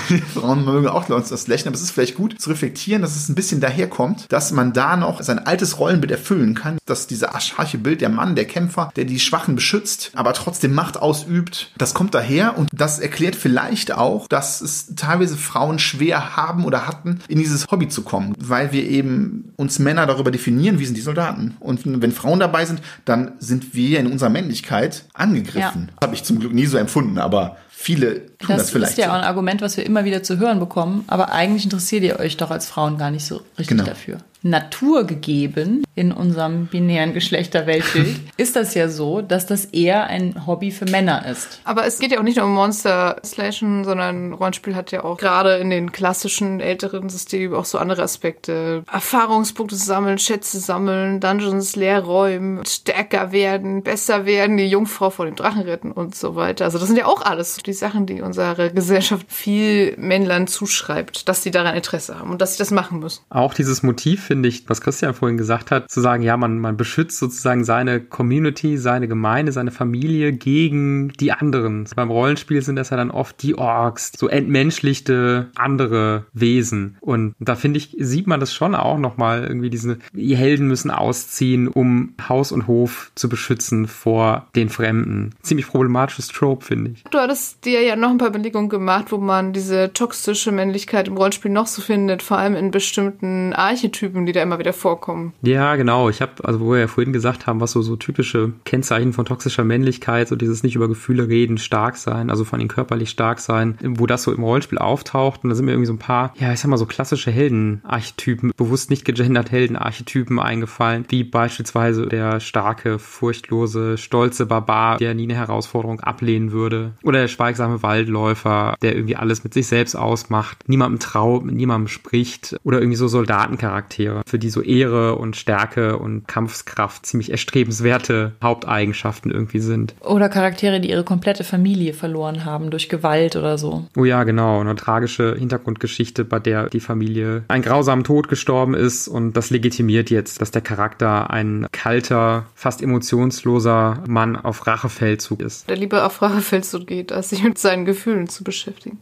Frauen mögen auch Monster slashen, aber es ist vielleicht gut zu reflektieren, dass es ein bisschen daherkommt, dass man da noch sein altes Rollenbild erfüllen kann, dass dieser archaische Bild der Mann, der Kämpfer, der die Schwachen beschützt, aber trotzdem Macht ausübt, das kommt daher und das erklärt vielleicht auch, dass es teilweise Frauen schwer haben oder hatten, in dieses Hobby zu kommen, weil wir eben uns Männer darüber definieren, wie sind die Soldaten. Und wenn Frauen dabei sind, dann sind wir in unserer Männlichkeit angegriffen. Ja. Habe ich zum Glück nie so empfunden, aber viele tun das, das vielleicht. Das ist ja auch ein Argument, was wir immer wieder zu hören bekommen, aber eigentlich interessiert ihr euch doch als Frauen gar nicht so richtig genau. dafür. Natur gegeben in unserem binären Geschlechterweltbild, ist das ja so, dass das eher ein Hobby für Männer ist. Aber es geht ja auch nicht nur um Monster Slashen, sondern Rollenspiel hat ja auch gerade in den klassischen älteren Systemen auch so andere Aspekte. Erfahrungspunkte sammeln, Schätze sammeln, Dungeons leer räumen, stärker werden, besser werden, die Jungfrau vor dem Drachen retten und so weiter. Also das sind ja auch alles die Sachen, die unsere Gesellschaft viel Männlein zuschreibt, dass sie daran Interesse haben und dass sie das machen müssen. Auch dieses Motiv finde ich, was Christian vorhin gesagt hat, zu sagen, ja, man, man beschützt sozusagen seine Community, seine Gemeinde, seine Familie gegen die anderen. Beim Rollenspiel sind das ja dann oft die Orks, so entmenschlichte andere Wesen. Und da finde ich, sieht man das schon auch nochmal irgendwie diese, die Helden müssen ausziehen, um Haus und Hof zu beschützen vor den Fremden. Ziemlich problematisches Trope, finde ich. Du hattest dir ja noch ein paar Belegungen gemacht, wo man diese toxische Männlichkeit im Rollenspiel noch so findet, vor allem in bestimmten Archetypen Typen, die da immer wieder vorkommen. Ja, genau. Ich habe, also wo wir ja vorhin gesagt haben, was so, so typische Kennzeichen von toxischer Männlichkeit, so dieses nicht über Gefühle reden, stark sein, also von ihnen körperlich stark sein, wo das so im Rollenspiel auftaucht. Und da sind mir irgendwie so ein paar, ja, ich sag mal so klassische Heldenarchetypen, bewusst nicht gegendert Heldenarchetypen eingefallen, wie beispielsweise der starke, furchtlose, stolze Barbar, der nie eine Herausforderung ablehnen würde. Oder der schweigsame Waldläufer, der irgendwie alles mit sich selbst ausmacht, niemandem traut, mit niemandem spricht. Oder irgendwie so Soldatencharaktere Charaktere, für die so Ehre und Stärke und Kampfskraft ziemlich erstrebenswerte Haupteigenschaften irgendwie sind. Oder Charaktere, die ihre komplette Familie verloren haben durch Gewalt oder so. Oh ja, genau. Eine tragische Hintergrundgeschichte, bei der die Familie einen grausamen Tod gestorben ist und das legitimiert jetzt, dass der Charakter ein kalter, fast emotionsloser Mann auf Rachefeldzug ist. Der lieber auf Rachefeldzug geht, als sich mit seinen Gefühlen zu beschäftigen.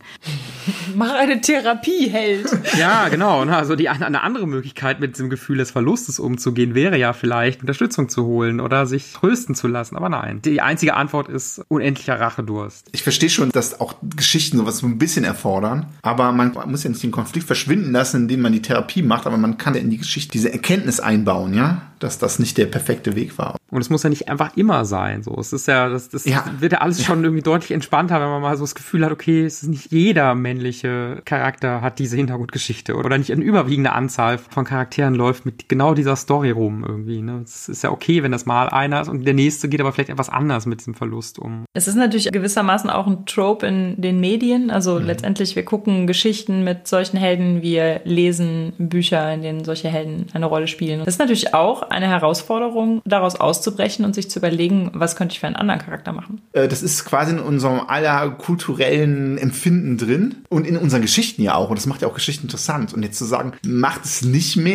Mach eine Therapie, Held. Ja, genau. Also die eine andere Möglichkeit mit diesem Gefühl des Verlustes umzugehen, wäre ja vielleicht Unterstützung zu holen oder sich trösten zu lassen. Aber nein, die einzige Antwort ist unendlicher Rachedurst. Ich verstehe schon, dass auch Geschichten sowas so ein bisschen erfordern, aber man muss ja nicht den Konflikt verschwinden lassen, indem man die Therapie macht, aber man kann ja in die Geschichte diese Erkenntnis einbauen, ja, dass das nicht der perfekte Weg war. Und es muss ja nicht einfach immer sein. So, es ist ja, das, das ja. wird ja alles schon irgendwie deutlich entspannter, wenn man mal so das Gefühl hat, okay, es ist nicht jeder männliche Charakter hat diese Hintergrundgeschichte oder nicht eine überwiegende Anzahl von Charakteren läuft mit genau dieser Story rum irgendwie. Ne? Es ist ja okay, wenn das mal einer ist und der nächste geht aber vielleicht etwas anders mit diesem Verlust um. Es ist natürlich gewissermaßen auch ein Trope in den Medien. Also mhm. letztendlich, wir gucken Geschichten mit solchen Helden, wir lesen Bücher, in denen solche Helden eine Rolle spielen. Das ist natürlich auch eine Herausforderung, daraus aus auszubrechen und sich zu überlegen, was könnte ich für einen anderen Charakter machen? Äh, das ist quasi in unserem aller kulturellen Empfinden drin und in unseren Geschichten ja auch. Und das macht ja auch Geschichten interessant. Und jetzt zu sagen, macht es nicht mehr,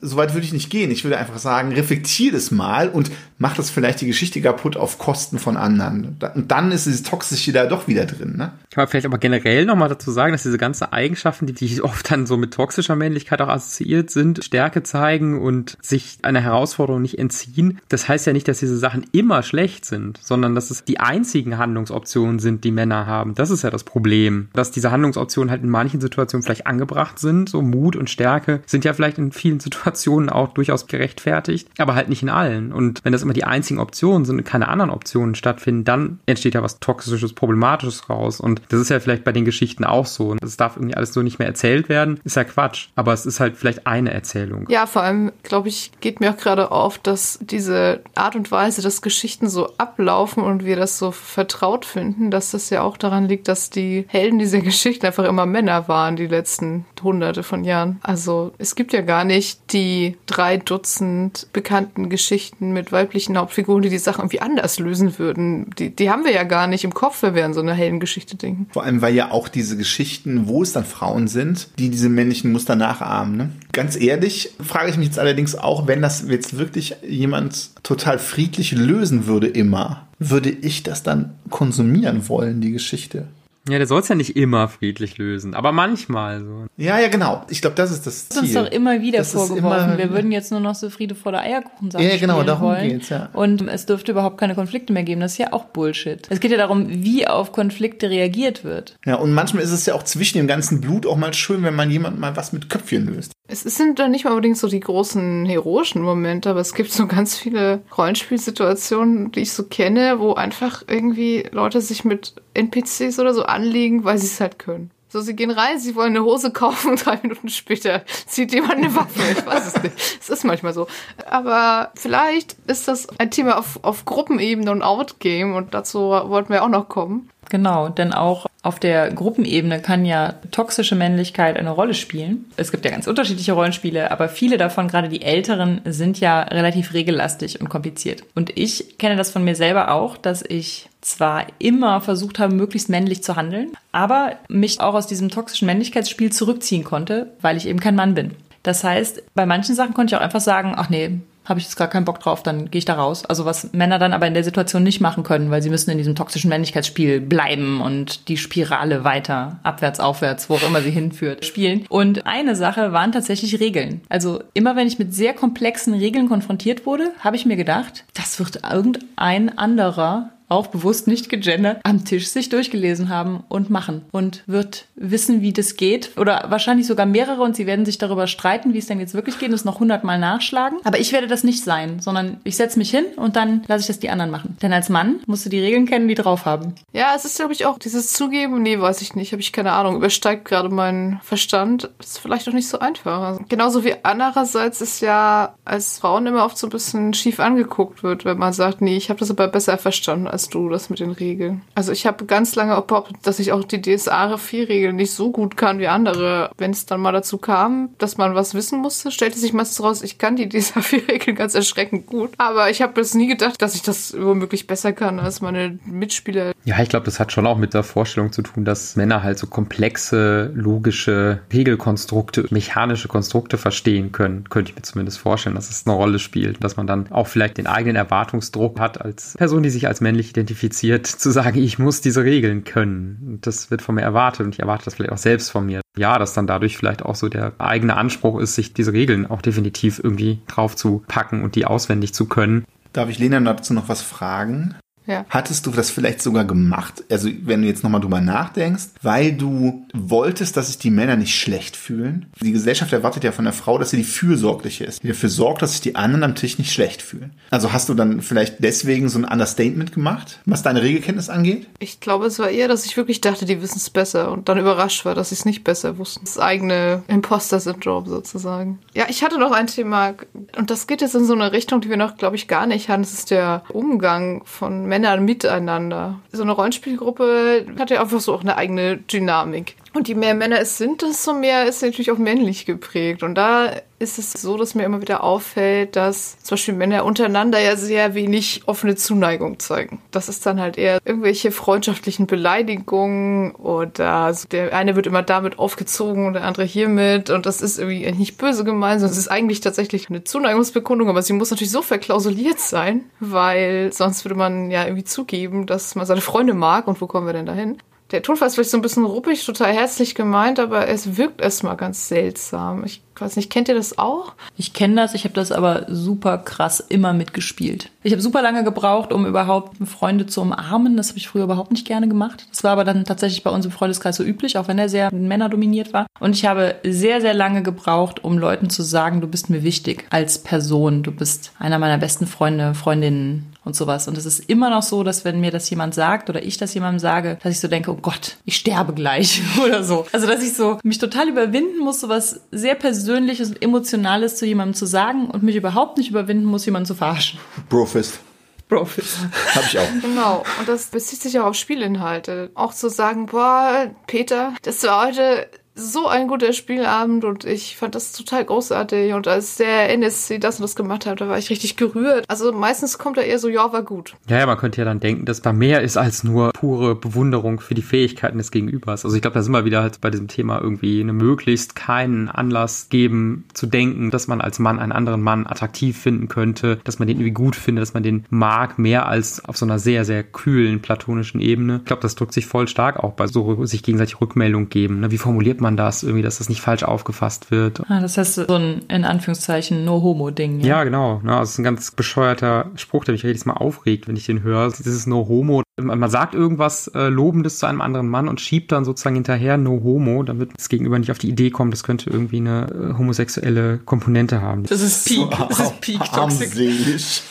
soweit würde ich nicht gehen. Ich würde einfach sagen, reflektiert es mal und macht es vielleicht die Geschichte kaputt auf Kosten von anderen. Und dann ist dieses Toxische da doch wieder drin. Ne? Kann man vielleicht aber generell nochmal dazu sagen, dass diese ganzen Eigenschaften, die, die oft dann so mit toxischer Männlichkeit auch assoziiert sind, Stärke zeigen und sich einer Herausforderung nicht entziehen, das heißt ja nicht, dass diese Sachen immer schlecht sind, sondern dass es die einzigen Handlungsoptionen sind, die Männer haben. Das ist ja das Problem. Dass diese Handlungsoptionen halt in manchen Situationen vielleicht angebracht sind, so Mut und Stärke, sind ja vielleicht in vielen Situationen auch durchaus gerechtfertigt, aber halt nicht in allen. Und wenn das immer die einzigen Optionen sind und keine anderen Optionen stattfinden, dann entsteht ja was Toxisches, Problematisches raus. Und das ist ja vielleicht bei den Geschichten auch so. Und es darf irgendwie alles so nicht mehr erzählt werden, ist ja Quatsch. Aber es ist halt vielleicht eine Erzählung. Ja, vor allem, glaube ich, geht mir auch gerade auf, dass diese Art und Weise, dass Geschichten so ablaufen und wir das so vertraut finden, dass das ja auch daran liegt, dass die Helden dieser Geschichten einfach immer Männer waren, die letzten hunderte von Jahren. Also es gibt ja gar nicht die drei Dutzend bekannten Geschichten mit weiblichen Hauptfiguren, die die Sachen irgendwie anders lösen würden. Die, die haben wir ja gar nicht im Kopf, wenn wir an so eine Heldengeschichte denken. Vor allem, weil ja auch diese Geschichten, wo es dann Frauen sind, die diese männlichen Muster nachahmen. Ne? Ganz ehrlich frage ich mich jetzt allerdings auch, wenn das jetzt wirklich jemand total friedlich lösen würde immer, würde ich das dann konsumieren wollen, die Geschichte? Ja, der soll es ja nicht immer friedlich lösen, aber manchmal so. Ja, ja, genau. Ich glaube, das ist das Ziel. Das ist uns doch immer wieder Das vorgeworfen. immer- wir würden jetzt nur noch so friedevolle Eierkuchensachen Ja, genau, darum wollen. geht's, ja. Und es dürfte überhaupt keine Konflikte mehr geben. Das ist ja auch Bullshit. Es geht ja darum, wie auf Konflikte reagiert wird. Ja, und manchmal ist es ja auch zwischen dem ganzen Blut auch mal schön, wenn man jemand mal was mit Köpfchen löst. Es sind dann nicht mal unbedingt so die großen heroischen Momente, aber es gibt so ganz viele Rollenspielsituationen, die ich so kenne, wo einfach irgendwie Leute sich mit NPCs oder so anlegen, weil sie es halt können. So, sie gehen rein, sie wollen eine Hose kaufen, drei Minuten später zieht jemand eine Waffe. Ich weiß es nicht. Es ist manchmal so. Aber vielleicht ist das ein Thema auf, auf Gruppenebene und Outgame und dazu wollten wir auch noch kommen. Genau, denn auch auf der Gruppenebene kann ja toxische Männlichkeit eine Rolle spielen. Es gibt ja ganz unterschiedliche Rollenspiele, aber viele davon, gerade die älteren, sind ja relativ regellastig und kompliziert. Und ich kenne das von mir selber auch, dass ich zwar immer versucht habe, möglichst männlich zu handeln, aber mich auch aus diesem toxischen Männlichkeitsspiel zurückziehen konnte, weil ich eben kein Mann bin. Das heißt, bei manchen Sachen konnte ich auch einfach sagen, ach nee, habe ich jetzt gar keinen Bock drauf, dann gehe ich da raus. Also was Männer dann aber in der Situation nicht machen können, weil sie müssen in diesem toxischen Männlichkeitsspiel bleiben und die Spirale weiter, abwärts, aufwärts, wo auch immer sie hinführt, spielen. Und eine Sache waren tatsächlich Regeln. Also immer wenn ich mit sehr komplexen Regeln konfrontiert wurde, habe ich mir gedacht, das wird irgendein anderer auch bewusst nicht gegendert, am Tisch sich durchgelesen haben und machen und wird wissen, wie das geht. Oder wahrscheinlich sogar mehrere und sie werden sich darüber streiten, wie es denn jetzt wirklich geht und es noch hundertmal nachschlagen. Aber ich werde das nicht sein, sondern ich setze mich hin und dann lasse ich das die anderen machen. Denn als Mann musst du die Regeln kennen, die drauf haben. Ja, es ist, glaube ich, auch dieses Zugeben, nee, weiß ich nicht, habe ich keine Ahnung, übersteigt gerade meinen Verstand. Ist vielleicht auch nicht so einfach. Also, genauso wie andererseits ist ja als Frauen immer oft so ein bisschen schief angeguckt wird, wenn man sagt, nee, ich habe das aber besser verstanden als du, das mit den Regeln. Also ich habe ganz lange auch behauptet, dass ich auch die DSA 4 Regeln nicht so gut kann wie andere. Wenn es dann mal dazu kam, dass man was wissen musste, stellte sich meistens raus, ich kann die DSA 4 Regeln ganz erschreckend gut. Aber ich habe es nie gedacht, dass ich das womöglich besser kann als meine Mitspieler. Ja, ich glaube, das hat schon auch mit der Vorstellung zu tun, dass Männer halt so komplexe, logische Regelkonstrukte, mechanische Konstrukte verstehen können. Könnte ich mir zumindest vorstellen, dass es eine Rolle spielt. Dass man dann auch vielleicht den eigenen Erwartungsdruck hat, als Person, die sich als männlich identifiziert, zu sagen, ich muss diese Regeln können. Das wird von mir erwartet und ich erwarte das vielleicht auch selbst von mir. Ja, dass dann dadurch vielleicht auch so der eigene Anspruch ist, sich diese Regeln auch definitiv irgendwie drauf zu packen und die auswendig zu können. Darf ich Lena dazu noch was fragen? Ja. Hattest du das vielleicht sogar gemacht, also wenn du jetzt nochmal drüber nachdenkst, weil du wolltest, dass sich die Männer nicht schlecht fühlen? Die Gesellschaft erwartet ja von der Frau, dass sie die Fürsorgliche ist, die dafür sorgt, dass sich die anderen am Tisch nicht schlecht fühlen. Also hast du dann vielleicht deswegen so ein Understatement gemacht, was deine Regelkenntnis angeht? Ich glaube, es war eher, dass ich wirklich dachte, die wissen es besser und dann überrascht war, dass sie es nicht besser wussten. Das eigene Imposter-Syndrom sozusagen. Ja, ich hatte noch ein Thema und das geht jetzt in so eine Richtung, die wir noch, glaube ich, gar nicht hatten. Das ist der Umgang von Männern miteinander. So eine Rollenspielgruppe hat ja einfach so auch eine eigene Dynamik. Und je mehr Männer es sind, desto mehr ist sie natürlich auch männlich geprägt. Und da ist es so, dass mir immer wieder auffällt, dass zum Beispiel Männer untereinander ja sehr wenig offene Zuneigung zeigen. Das ist dann halt eher irgendwelche freundschaftlichen Beleidigungen oder so der eine wird immer damit aufgezogen und der andere hiermit. Und das ist irgendwie nicht böse gemeint, sondern es ist eigentlich tatsächlich eine Zuneigungsbekundung, aber sie muss natürlich so verklausuliert sein, weil sonst würde man ja irgendwie zugeben, dass man seine Freunde mag. Und wo kommen wir denn dahin? Der Tonfall ist vielleicht so ein bisschen ruppig, total herzlich gemeint, aber es wirkt erstmal ganz seltsam. Ich weiß nicht, kennt ihr das auch? Ich kenne das, ich habe das aber super krass immer mitgespielt. Ich habe super lange gebraucht, um überhaupt Freunde zu umarmen. Das habe ich früher überhaupt nicht gerne gemacht. Das war aber dann tatsächlich bei uns im Freundeskreis so üblich, auch wenn er sehr männerdominiert war. Und ich habe sehr, sehr lange gebraucht, um Leuten zu sagen, du bist mir wichtig als Person. Du bist einer meiner besten Freunde, Freundinnen und sowas. Und es ist immer noch so, dass wenn mir das jemand sagt oder ich das jemandem sage, dass ich so denke, oh Gott, ich sterbe gleich oder so. Also dass ich so mich total überwinden muss, so was sehr Persönliches und Emotionales zu jemandem zu sagen und mich überhaupt nicht überwinden muss, jemanden zu verarschen. Brofist. Brofist. Hab ich auch. Genau. Und das bezieht sich auch auf Spielinhalte. Auch zu sagen, boah, Peter, das war heute so ein guter Spielabend und ich fand das total großartig. Und als der NSC das und das gemacht hat, da war ich richtig gerührt. Also meistens kommt da eher so, ja, war gut. Ja, ja, man könnte ja dann denken, dass da mehr ist als nur pure Bewunderung für die Fähigkeiten des Gegenübers. Also ich glaube, da sind wir wieder halt bei diesem Thema irgendwie eine möglichst keinen Anlass geben zu denken, dass man als Mann einen anderen Mann attraktiv finden könnte, dass man den irgendwie gut findet, dass man den mag, mehr als auf so einer sehr, sehr kühlen platonischen Ebene. Ich glaube, das drückt sich voll stark auch bei so sich gegenseitig Rückmeldung geben. Ne? Wie formuliert man man das irgendwie, dass das nicht falsch aufgefasst wird. Ah, das heißt so ein, in Anführungszeichen, No-Homo-Ding. Ja? ja, genau. Ne? Es ist ein ganz bescheuerter Spruch, der mich jedes Mal aufregt, wenn ich den höre. Das ist No-Homo. Man sagt irgendwas äh, Lobendes zu einem anderen Mann und schiebt dann sozusagen hinterher No-Homo, damit das Gegenüber nicht auf die Idee kommt, das könnte irgendwie eine äh, homosexuelle Komponente haben. Das ist Peak. So, das ist Peak Toxic.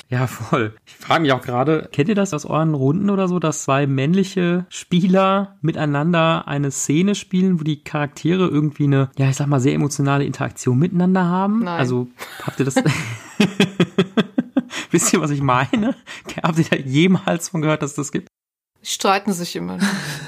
Ja, voll. Ich frage mich auch gerade, kennt ihr das aus euren Runden oder so, dass zwei männliche Spieler miteinander eine Szene spielen, wo die Charaktere irgendwie eine, ja, ich sag mal, sehr emotionale Interaktion miteinander haben? Nein. Also, habt ihr das... Wisst ihr, was ich meine? Habt ihr da jemals von gehört, dass das gibt? Die streiten sich immer.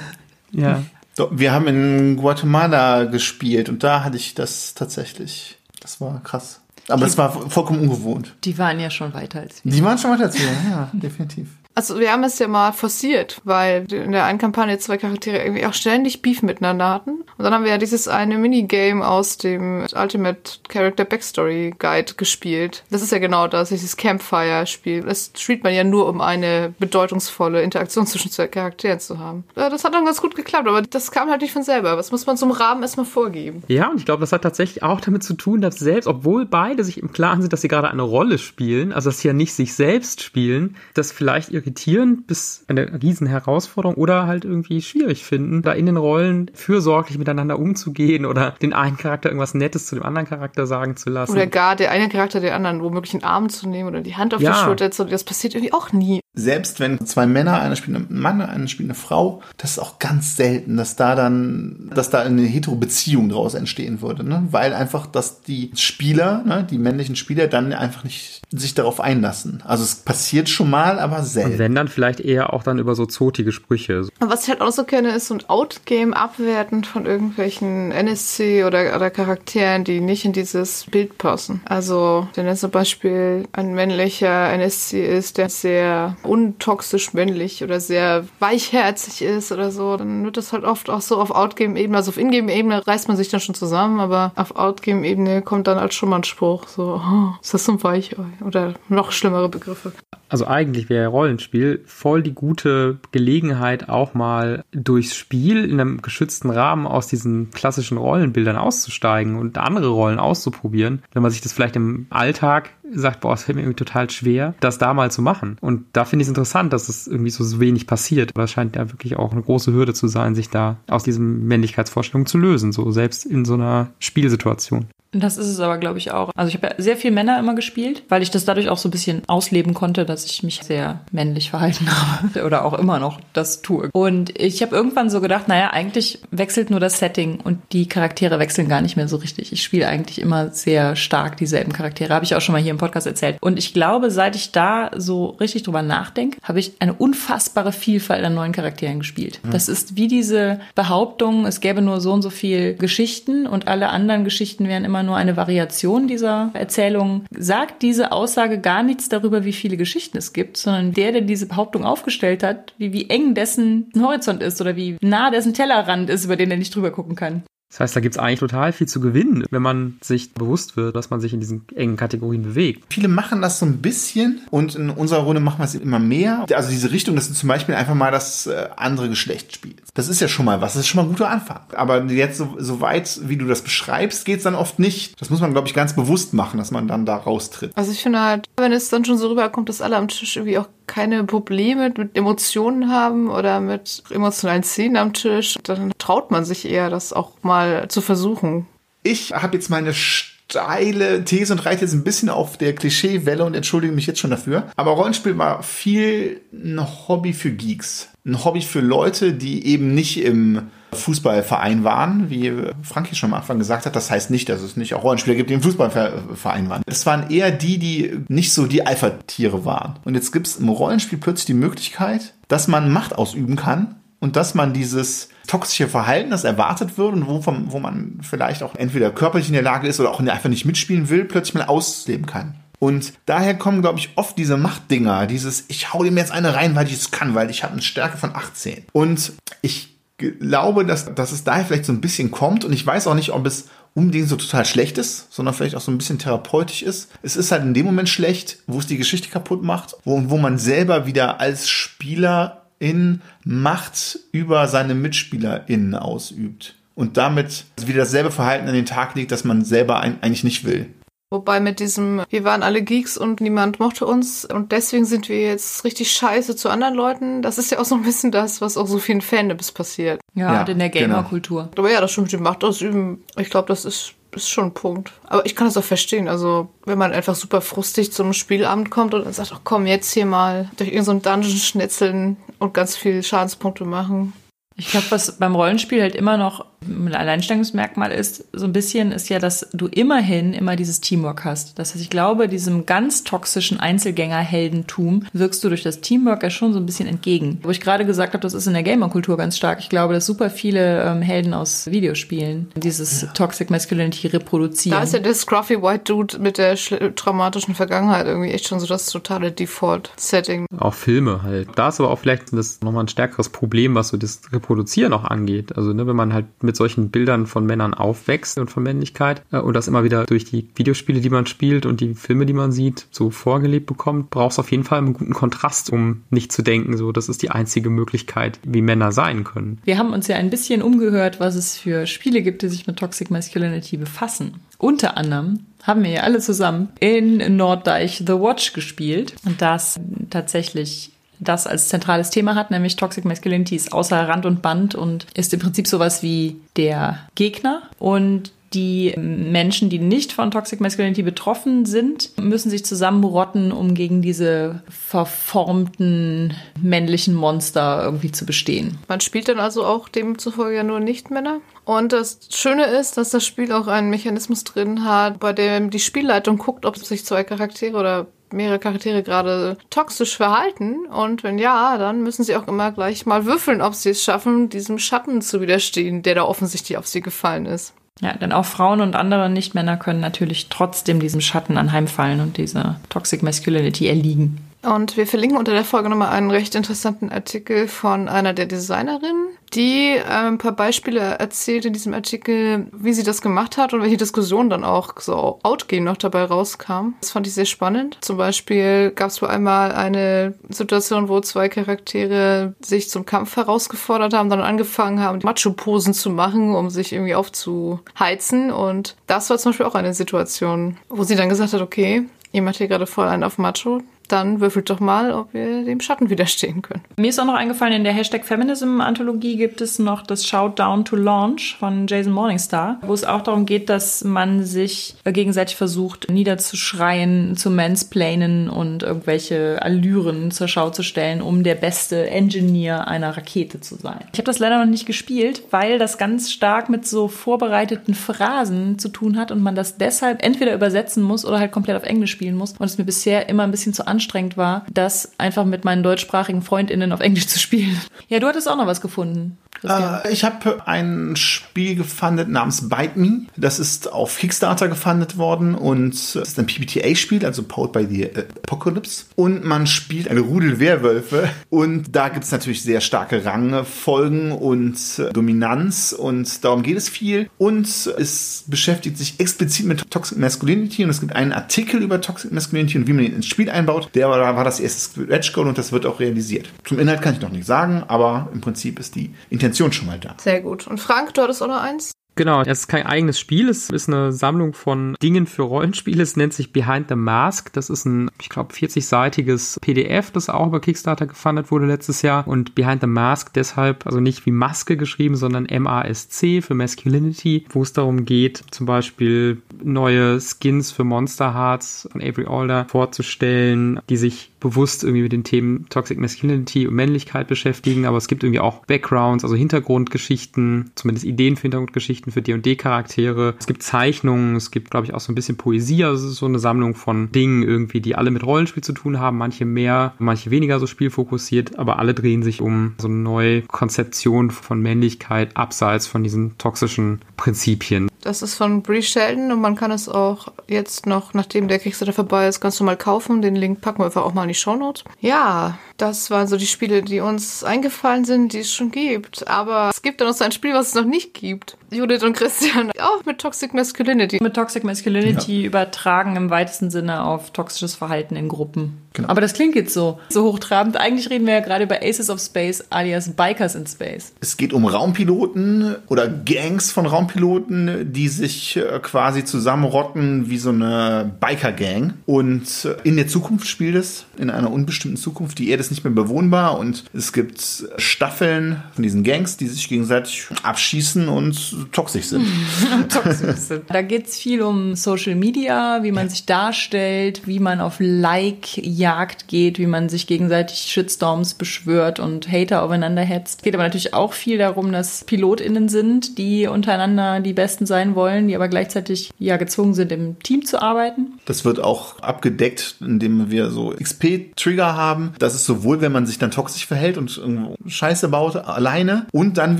ja. Wir haben in Guatemala gespielt und da hatte ich das tatsächlich. Das war krass. Aber es war vollkommen ungewohnt. Die waren ja schon weiter als wir. Die waren schon weiter als wir, ja, definitiv. Also wir haben es ja mal forciert, weil in der einen Kampagne zwei Charaktere irgendwie auch ständig Beef miteinander hatten. Und dann haben wir ja dieses eine Minigame aus dem Ultimate Character Backstory Guide gespielt. Das ist ja genau das, dieses Campfire-Spiel. Das spielt man ja nur, um eine bedeutungsvolle Interaktion zwischen zwei Charakteren zu haben. Das hat dann ganz gut geklappt, aber das kam halt nicht von selber. Was muss man zum Rahmen erstmal vorgeben? Ja, und ich glaube, das hat tatsächlich auch damit zu tun, dass selbst, obwohl beide sich im Klaren sind, dass sie gerade eine Rolle spielen, also dass sie ja nicht sich selbst spielen, dass vielleicht ihre irritierend bis eine riesen Herausforderung oder halt irgendwie schwierig finden, da in den Rollen fürsorglich miteinander umzugehen oder den einen Charakter irgendwas Nettes zu dem anderen Charakter sagen zu lassen. Oder gar der eine Charakter den anderen womöglich einen Arm zu nehmen oder die Hand auf ja. die Schulter zu Das passiert irgendwie auch nie. Selbst wenn zwei Männer, einer spielt einen Mann, einer spielt eine Frau, das ist auch ganz selten, dass da dann, dass da eine hetero Beziehung daraus entstehen würde, ne? Weil einfach, dass die Spieler, ne, die männlichen Spieler dann einfach nicht sich darauf einlassen. Also es passiert schon mal, aber selten. Und wenn dann vielleicht eher auch dann über so zotige Sprüche. Was ich halt auch so kenne, ist so ein Outgame abwerten von irgendwelchen NSC oder, oder Charakteren, die nicht in dieses Bild passen. Also, wenn jetzt zum Beispiel ein männlicher NSC ist, der sehr untoxisch männlich oder sehr weichherzig ist oder so, dann wird das halt oft auch so auf Outgame-Ebene, also auf Ingame-Ebene reißt man sich dann schon zusammen, aber auf Outgame-Ebene kommt dann halt schon mal ein Spruch, so, oh, ist das so ein Weichei? Oder noch schlimmere Begriffe. Also eigentlich wäre Rollenspiel voll die gute Gelegenheit, auch mal durchs Spiel in einem geschützten Rahmen aus diesen klassischen Rollenbildern auszusteigen und andere Rollen auszuprobieren. Wenn man sich das vielleicht im Alltag sagt, boah, es fällt mir irgendwie total schwer, das da mal zu machen. Und da finde ich es interessant, dass es irgendwie so, so wenig passiert. Aber es scheint ja wirklich auch eine große Hürde zu sein, sich da aus diesen Männlichkeitsvorstellungen zu lösen, so selbst in so einer Spielsituation. Das ist es aber, glaube ich, auch. Also ich habe ja sehr viel Männer immer gespielt, weil ich das dadurch auch so ein bisschen ausleben konnte, dass ich mich sehr männlich verhalten habe oder auch immer noch das tue. Und ich habe irgendwann so gedacht, naja, eigentlich wechselt nur das Setting und die Charaktere wechseln gar nicht mehr so richtig. Ich spiele eigentlich immer sehr stark dieselben Charaktere. Habe ich auch schon mal hier im Podcast erzählt. Und ich glaube, seit ich da so richtig drüber nachdenke, habe ich eine unfassbare Vielfalt an neuen Charakteren gespielt. Mhm. Das ist wie diese Behauptung, es gäbe nur so und so viel Geschichten und alle anderen Geschichten wären immer nur eine Variation dieser Erzählung, sagt diese Aussage gar nichts darüber, wie viele Geschichten es gibt, sondern der, der diese Behauptung aufgestellt hat, wie, wie eng dessen Horizont ist oder wie nah dessen Tellerrand ist, über den er nicht drüber gucken kann. Das heißt, da gibt es eigentlich total viel zu gewinnen, wenn man sich bewusst wird, dass man sich in diesen engen Kategorien bewegt. Viele machen das so ein bisschen und in unserer Runde machen wir es immer mehr. Also diese Richtung, dass du zum Beispiel einfach mal das äh, andere Geschlecht spielst. Das ist ja schon mal was, das ist schon mal ein guter Anfang. Aber jetzt so, so weit, wie du das beschreibst, geht es dann oft nicht. Das muss man, glaube ich, ganz bewusst machen, dass man dann da raustritt. Also ich finde halt, wenn es dann schon so rüberkommt, dass alle am Tisch irgendwie auch keine Probleme mit Emotionen haben oder mit emotionalen Szenen am Tisch, dann traut man sich eher, das auch mal zu versuchen. Ich habe jetzt meine steile These und reite jetzt ein bisschen auf der Klischeewelle und entschuldige mich jetzt schon dafür. Aber Rollenspiel war viel ein Hobby für Geeks. Ein Hobby für Leute, die eben nicht im Fußballverein waren, wie Frankie schon am Anfang gesagt hat. Das heißt nicht, dass es nicht auch Rollenspieler gibt, die im Fußballverein waren. Es waren eher die, die nicht so die Alpha-Tiere waren. Und jetzt gibt es im Rollenspiel plötzlich die Möglichkeit, dass man Macht ausüben kann und dass man dieses toxische Verhalten, das erwartet wird und wo, wo man vielleicht auch entweder körperlich in der Lage ist oder auch einfach nicht mitspielen will, plötzlich mal ausleben kann. Und daher kommen, glaube ich, oft diese Machtdinger, dieses, ich hau dem jetzt eine rein, weil ich es kann, weil ich habe eine Stärke von 18. Und ich glaube, dass, dass es daher vielleicht so ein bisschen kommt und ich weiß auch nicht, ob es unbedingt so total schlecht ist, sondern vielleicht auch so ein bisschen therapeutisch ist. Es ist halt in dem Moment schlecht, wo es die Geschichte kaputt macht, wo, wo man selber wieder als Spieler in Macht über seine MitspielerInnen ausübt und damit wieder dasselbe Verhalten an den Tag legt, das man selber eigentlich nicht will. Wobei mit diesem, wir waren alle Geeks und niemand mochte uns und deswegen sind wir jetzt richtig scheiße zu anderen Leuten. Das ist ja auch so ein bisschen das, was auch so vielen Fandoms passiert. Ja, ja und in der genau. Gamer-Kultur. Genau. Aber ja, das schon mit dem Macht ausüben, ich glaube, das ist, ist schon ein Punkt. Aber ich kann das auch verstehen. Also, wenn man einfach super frustig zum Spielabend kommt und dann sagt, ach komm, jetzt hier mal durch irgendeinen so Dungeon schnetzeln und ganz viel Schadenspunkte machen. Ich glaube, was beim Rollenspiel halt immer noch ein Alleinstellungsmerkmal ist, so ein bisschen, ist ja, dass du immerhin immer dieses Teamwork hast. Das heißt, ich glaube, diesem ganz toxischen Einzelgänger-Heldentum wirkst du durch das Teamwork ja schon so ein bisschen entgegen. Wo ich gerade gesagt habe, das ist in der Gamer-Kultur ganz stark. Ich glaube, dass super viele ähm, Helden aus Videospielen dieses ja. Toxic Masculinity reproduzieren. Da ist ja der Scruffy White Dude mit der traumatischen Vergangenheit irgendwie echt schon so das totale Default-Setting. Auch Filme halt. Da ist aber auch vielleicht das nochmal ein stärkeres Problem, was so das Reproduzieren auch angeht. Also, ne, wenn man halt mit solchen Bildern von Männern aufwächst und von Männlichkeit äh, und das immer wieder durch die Videospiele, die man spielt und die Filme, die man sieht, so vorgelebt bekommt, braucht es auf jeden Fall einen guten Kontrast, um nicht zu denken, so das ist die einzige Möglichkeit, wie Männer sein können. Wir haben uns ja ein bisschen umgehört, was es für Spiele gibt, die sich mit Toxic Masculinity befassen. Unter anderem haben wir ja alle zusammen in Norddeich The Watch gespielt und das tatsächlich das als zentrales Thema hat, nämlich Toxic Masculinity ist außer Rand und Band und ist im Prinzip sowas wie der Gegner und die Menschen, die nicht von Toxic Masculinity betroffen sind, müssen sich zusammenrotten, um gegen diese verformten männlichen Monster irgendwie zu bestehen. Man spielt dann also auch demzufolge ja nur Nicht-Männer. Und das Schöne ist, dass das Spiel auch einen Mechanismus drin hat, bei dem die Spielleitung guckt, ob sich zwei Charaktere oder mehrere Charaktere gerade toxisch verhalten? Und wenn ja, dann müssen sie auch immer gleich mal würfeln, ob sie es schaffen, diesem Schatten zu widerstehen, der da offensichtlich auf sie gefallen ist. Ja, denn auch Frauen und andere Nichtmänner können natürlich trotzdem diesem Schatten anheimfallen und dieser Toxic Masculinity erliegen. Und wir verlinken unter der Folge nochmal einen recht interessanten Artikel von einer der Designerinnen, die äh, ein paar Beispiele erzählt in diesem Artikel, wie sie das gemacht hat und welche Diskussionen dann auch so Outgame noch dabei rauskam. Das fand ich sehr spannend. Zum Beispiel gab es wohl einmal eine Situation, wo zwei Charaktere sich zum Kampf herausgefordert haben, dann angefangen haben, Macho-Posen zu machen, um sich irgendwie aufzuheizen. Und das war zum Beispiel auch eine Situation, wo sie dann gesagt hat, okay, ihr macht hier gerade voll einen auf Macho, dann würfelt doch mal, ob wir dem Schatten widerstehen können. Mir ist auch noch eingefallen, in der Hashtag Feminism-Anthologie gibt es noch das Shoutdown to Launch von Jason Morningstar, wo es auch darum geht, dass man sich gegenseitig versucht, niederzuschreien, zu mansplainen und irgendwelche Allüren zur Schau zu stellen, um der beste Engineer einer Rakete zu sein. Ich habe das leider noch nicht gespielt, weil das ganz stark mit so vorbereiteten Phrasen zu tun hat und man das deshalb entweder übersetzen muss oder halt komplett auf Englisch spielen muss und es mir bisher immer ein bisschen zu an anstrengend war, das einfach mit meinen deutschsprachigen FreundInnen auf Englisch zu spielen. Ja, du hattest auch noch was gefunden. Äh, ich habe ein Spiel gefundet namens Bite Me. Das ist auf Kickstarter gefundet worden und es ist ein PBTA-Spiel, also Powered by the Apocalypse. Und man spielt eine Rudel Werwölfe und da gibt es natürlich sehr starke Rangfolgen und äh, Dominanz und darum geht es viel. Und es beschäftigt sich explizit mit Toxic Masculinity und es gibt einen Artikel über Toxic Masculinity und wie man ihn ins Spiel einbaut. Der war, das erste Stretch Goal und das wird auch realisiert. Zum Inhalt kann ich noch nicht sagen, aber im Prinzip ist die Intention schon mal da. Sehr gut. Und Frank, du hattest auch noch eins? Genau, es ist kein eigenes Spiel, es ist eine Sammlung von Dingen für Rollenspiele. Es nennt sich Behind the Mask. Das ist ein, ich glaube, 40-seitiges PDF, das auch über Kickstarter gefundet wurde letztes Jahr. Und Behind the Mask deshalb, also nicht wie Maske geschrieben, sondern M-A-S-C für Masculinity, wo es darum geht, zum Beispiel neue Skins für Monster Hearts von Avery Alder vorzustellen, die sich bewusst irgendwie mit den Themen Toxic Masculinity und Männlichkeit beschäftigen, aber es gibt irgendwie auch Backgrounds, also Hintergrundgeschichten, zumindest Ideen für Hintergrundgeschichten für D&D-Charaktere. Es gibt Zeichnungen, es gibt, glaube ich, auch so ein bisschen Poesie, also so eine Sammlung von Dingen irgendwie, die alle mit Rollenspiel zu tun haben, manche mehr, manche weniger so spielfokussiert, aber alle drehen sich um so eine neue Konzeption von Männlichkeit abseits von diesen toxischen Prinzipien. Das ist von Bree Sheldon und man kann es auch jetzt noch, nachdem der Kickstarter vorbei ist, ganz normal kaufen. Den Link packen wir einfach auch mal in die Shownotes. Ja, das waren so die Spiele, die uns eingefallen sind, die es schon gibt. Aber es gibt da noch so ein Spiel, was es noch nicht gibt. Judith und Christian, auch mit Toxic Masculinity. Mit Toxic Masculinity ja. übertragen im weitesten Sinne auf toxisches Verhalten in Gruppen. Genau. Aber das klingt jetzt so, so hochtrabend. Eigentlich reden wir ja gerade über Aces of Space alias Bikers in Space. Es geht um Raumpiloten oder Gangs von Raumpiloten, die sich äh, quasi zusammenrotten wie so eine Biker-Gang. Und äh, in der Zukunft spielt es, in einer unbestimmten Zukunft. Die Erde ist nicht mehr bewohnbar und es gibt Staffeln von diesen Gangs, die sich gegenseitig abschießen und toxisch sind. toxisch sind. Da geht es viel um Social Media, wie man ja. sich darstellt, wie man auf Like-Jagd geht, wie man sich gegenseitig Shitstorms beschwört und Hater aufeinander hetzt. Es geht aber natürlich auch viel darum, dass PilotInnen sind, die untereinander die Besten sein wollen, die aber gleichzeitig ja gezwungen sind, im Team zu arbeiten. Das wird auch abgedeckt, indem wir so XP-Trigger haben. Das ist sowohl, wenn man sich dann toxisch verhält und Scheiße baut, alleine und dann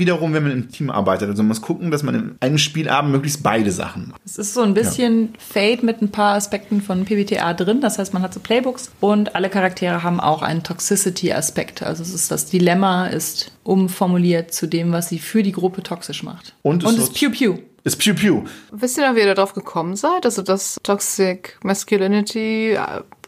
wiederum, wenn man im Team arbeitet. Also man muss gucken, dass man in einem Spielabend möglichst beide Sachen macht. Es ist so ein bisschen ja. Fade mit ein paar Aspekten von PBTA drin. Das heißt, man hat so Playbooks und alle Charaktere haben auch einen Toxicity-Aspekt. Also es ist das Dilemma ist umformuliert zu dem, was sie für die Gruppe toxisch macht. Und es, und es ist Pew Pew ist Pew Pew. Wisst ihr noch, wie ihr darauf gekommen seid? Also, dass Toxic Masculinity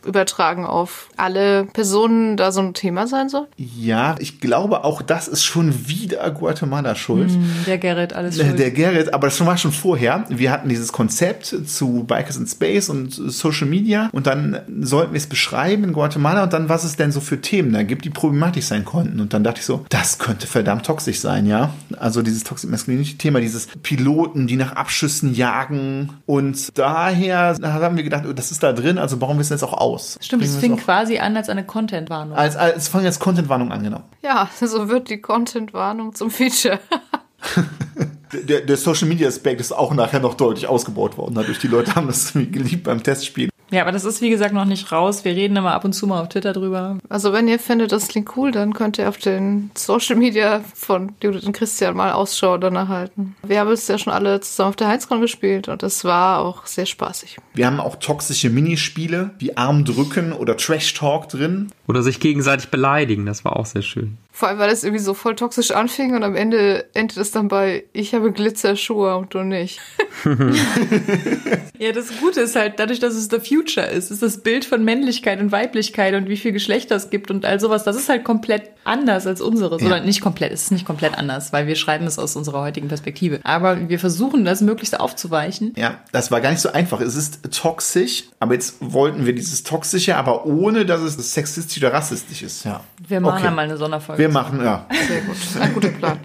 übertragen auf alle Personen da so ein Thema sein soll? Ja, ich glaube auch das ist schon wieder Guatemala schuld. Mm, der Gerrit, alles schuld. Der Gerrit, aber das war schon vorher. Wir hatten dieses Konzept zu Bikers in Space und Social Media und dann sollten wir es beschreiben in Guatemala und dann, was es denn so für Themen da gibt, die problematisch sein konnten. Und dann dachte ich so, das könnte verdammt toxisch sein, ja. Also dieses Toxic Masculinity-Thema, dieses Piloten, die nach Abschüssen jagen und daher haben wir gedacht, oh, das ist da drin, also bauen wir es jetzt auch auf aus. Stimmt, es fing quasi an als eine Content-Warnung. Als, als, es fing als Content-Warnung an, genau. Ja, so wird die Content-Warnung zum Feature. der, der Social Media Aspekt ist auch nachher noch deutlich ausgebaut worden. Dadurch die Leute haben das geliebt beim Testspiel. Ja, aber das ist wie gesagt noch nicht raus. Wir reden immer ab und zu mal auf Twitter drüber. Also wenn ihr findet, das klingt cool, dann könnt ihr auf den Social Media von Judith und Christian mal Ausschau danach halten. Wir haben es ja schon alle zusammen auf der Heizkron gespielt und es war auch sehr spaßig. Wir haben auch toxische Minispiele wie Arm drücken oder Trash Talk drin. Oder sich gegenseitig beleidigen, das war auch sehr schön. Vor allem, weil das irgendwie so voll toxisch anfing und am Ende endet es dann bei, ich habe Glitzerschuhe und du nicht. ja, das Gute ist halt, dadurch, dass es The Future ist, ist das Bild von Männlichkeit und Weiblichkeit und wie viel Geschlechter es gibt und all sowas, das ist halt komplett anders als unseres. Ja. Oder nicht komplett, es ist nicht komplett anders, weil wir schreiben es aus unserer heutigen Perspektive. Aber wir versuchen das möglichst aufzuweichen. Ja, das war gar nicht so einfach. Es ist toxisch, aber jetzt wollten wir dieses Toxische, aber ohne, dass es sexistisch oder rassistisch ist. Ja. Wir machen okay. ja mal eine Sonderfolge. Wir machen, ja. Sehr gut. Ein guter Plan.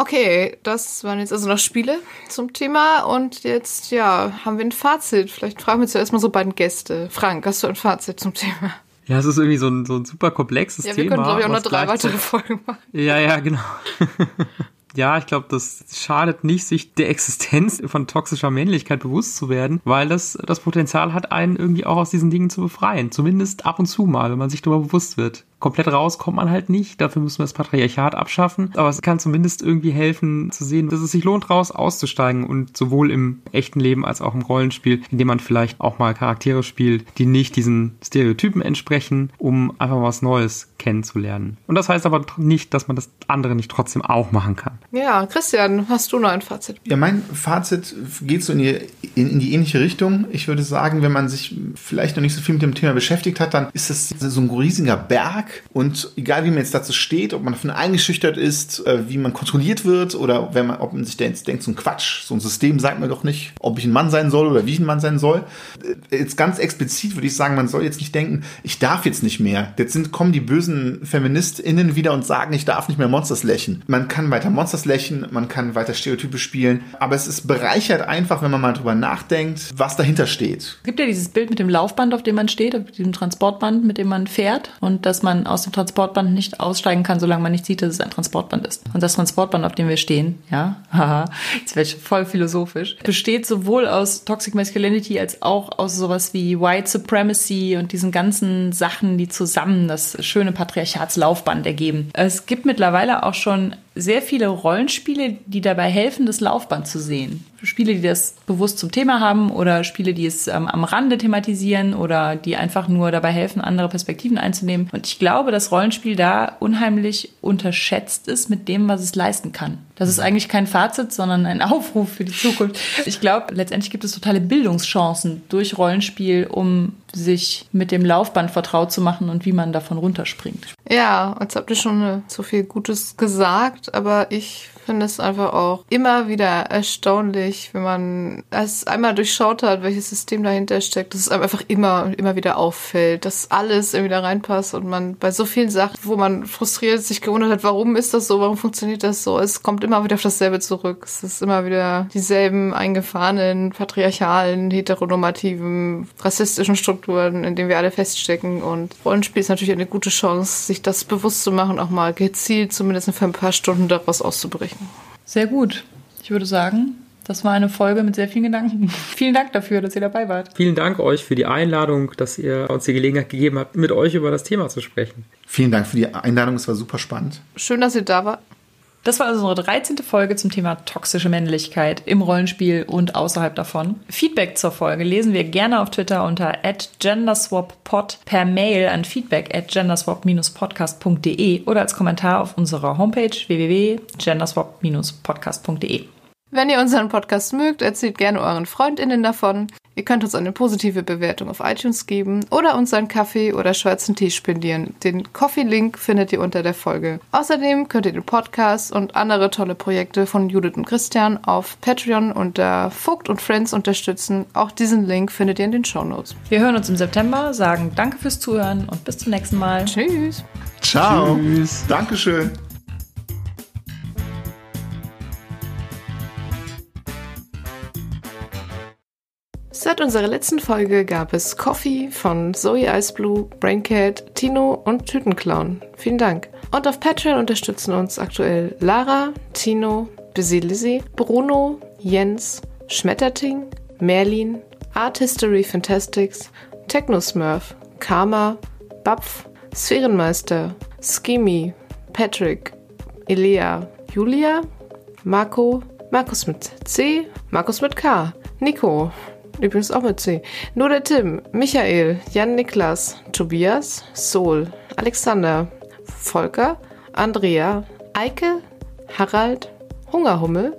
Okay, das waren jetzt also noch Spiele zum Thema und jetzt, ja, haben wir ein Fazit. Vielleicht fragen wir zuerst mal so beiden Gäste. Frank, hast du ein Fazit zum Thema? Ja, es ist irgendwie so ein, so ein super komplexes ja, Thema. Wir können, glaube ich, auch noch drei weitere Folgen machen. Ja, ja, genau. ja, ich glaube, das schadet nicht, sich der Existenz von toxischer Männlichkeit bewusst zu werden, weil das das Potenzial hat, einen irgendwie auch aus diesen Dingen zu befreien. Zumindest ab und zu mal, wenn man sich darüber bewusst wird komplett raus kommt man halt nicht. Dafür müssen wir das Patriarchat abschaffen. Aber es kann zumindest irgendwie helfen zu sehen, dass es sich lohnt, raus auszusteigen und sowohl im echten Leben als auch im Rollenspiel, indem man vielleicht auch mal Charaktere spielt, die nicht diesen Stereotypen entsprechen, um einfach was Neues kennenzulernen. Und das heißt aber nicht, dass man das andere nicht trotzdem auch machen kann. Ja, Christian, hast du noch ein Fazit? Ja, mein Fazit geht so in die, in, in die ähnliche Richtung. Ich würde sagen, wenn man sich vielleicht noch nicht so viel mit dem Thema beschäftigt hat, dann ist das so ein riesiger Berg und egal wie man jetzt dazu steht, ob man davon eingeschüchtert ist, äh, wie man kontrolliert wird oder wenn man, ob man sich denkt, denkt so ein Quatsch, so ein System sagt mir doch nicht, ob ich ein Mann sein soll oder wie ich ein Mann sein soll. Äh, jetzt ganz explizit würde ich sagen, man soll jetzt nicht denken, ich darf jetzt nicht mehr. Jetzt sind, kommen die bösen FeministInnen wieder und sagen, ich darf nicht mehr Monsters lächeln. Man kann weiter Monsters lächeln, man kann weiter Stereotype spielen, aber es ist bereichert einfach, wenn man mal drüber nachdenkt, was dahinter steht. Es gibt ja dieses Bild mit dem Laufband, auf dem man steht, auf diesem Transportband, mit dem man fährt und dass man aus dem Transportband nicht aussteigen kann, solange man nicht sieht, dass es ein Transportband ist. Und das Transportband, auf dem wir stehen, ja, haha, jetzt werde ich voll philosophisch, besteht sowohl aus Toxic Masculinity als auch aus sowas wie White Supremacy und diesen ganzen Sachen, die zusammen das schöne Patriarchatslaufband ergeben. Es gibt mittlerweile auch schon sehr viele Rollenspiele, die dabei helfen, das Laufband zu sehen. Spiele, die das bewusst zum Thema haben oder Spiele, die es ähm, am Rande thematisieren oder die einfach nur dabei helfen, andere Perspektiven einzunehmen. Und ich glaube, dass Rollenspiel da unheimlich unterschätzt ist mit dem, was es leisten kann. Das ist eigentlich kein Fazit, sondern ein Aufruf für die Zukunft. Ich glaube, letztendlich gibt es totale Bildungschancen durch Rollenspiel, um sich mit dem Laufband vertraut zu machen und wie man davon runterspringt. Ja, jetzt habt ihr schon so viel Gutes gesagt, aber ich finde es einfach auch immer wieder erstaunlich, wenn man es einmal durchschaut hat, welches System dahinter steckt, dass es einfach immer immer wieder auffällt, dass alles irgendwie da reinpasst und man bei so vielen Sachen, wo man frustriert sich gewundert hat, warum ist das so, warum funktioniert das so, es kommt immer wieder auf dasselbe zurück. Es ist immer wieder dieselben eingefahrenen, patriarchalen, heteronormativen, rassistischen Strukturen, in denen wir alle feststecken und Rollenspiel ist natürlich eine gute Chance, sich das bewusst zu machen, auch mal gezielt zumindest für ein paar Stunden daraus auszubrechen. Sehr gut. Ich würde sagen, das war eine Folge mit sehr vielen Gedanken. Vielen Dank dafür, dass ihr dabei wart. Vielen Dank euch für die Einladung, dass ihr uns die Gelegenheit gegeben habt, mit euch über das Thema zu sprechen. Vielen Dank für die Einladung, es war super spannend. Schön, dass ihr da wart. Das war also unsere 13. Folge zum Thema toxische Männlichkeit im Rollenspiel und außerhalb davon. Feedback zur Folge lesen wir gerne auf Twitter unter genderswappod per Mail an feedback at genderswap-podcast.de oder als Kommentar auf unserer Homepage www.genderswap-podcast.de. Wenn ihr unseren Podcast mögt, erzählt gerne euren FreundInnen davon. Ihr könnt uns eine positive Bewertung auf iTunes geben oder uns einen Kaffee oder schwarzen Tee spendieren. Den Coffee-Link findet ihr unter der Folge. Außerdem könnt ihr den Podcast und andere tolle Projekte von Judith und Christian auf Patreon unter Vogt und Friends unterstützen. Auch diesen Link findet ihr in den Show Notes. Wir hören uns im September, sagen danke fürs Zuhören und bis zum nächsten Mal. Tschüss. Ciao. Tschüss. Dankeschön. Seit unserer letzten Folge gab es Coffee von Zoe Iceblue, Braincat, Tino und Tütenclown. Vielen Dank. Und auf Patreon unterstützen uns aktuell Lara, Tino, Busy Lizzy, Bruno, Jens, Schmetterting, Merlin, Art History Fantastics, Technosmurf, Karma, Bapf, Sphärenmeister, Skimmy, Patrick, Elea, Julia, Marco, Markus mit C, Markus mit K, Nico, übrigens auch mit C. Nur der Tim, Michael, Jan Niklas, Tobias, Sol, Alexander, Volker, Andrea, Eike, Harald, Hungerhummel,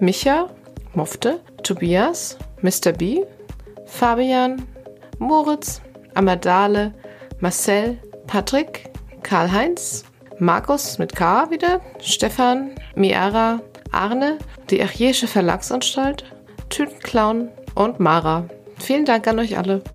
Micha, Mofte, Tobias, Mr. B, Fabian, Moritz, Amadale, Marcel, Patrick, Karl-Heinz, Markus mit K wieder, Stefan, Miara, Arne, die Archäische Verlagsanstalt, Tütenclown, und Mara. Vielen Dank an euch alle.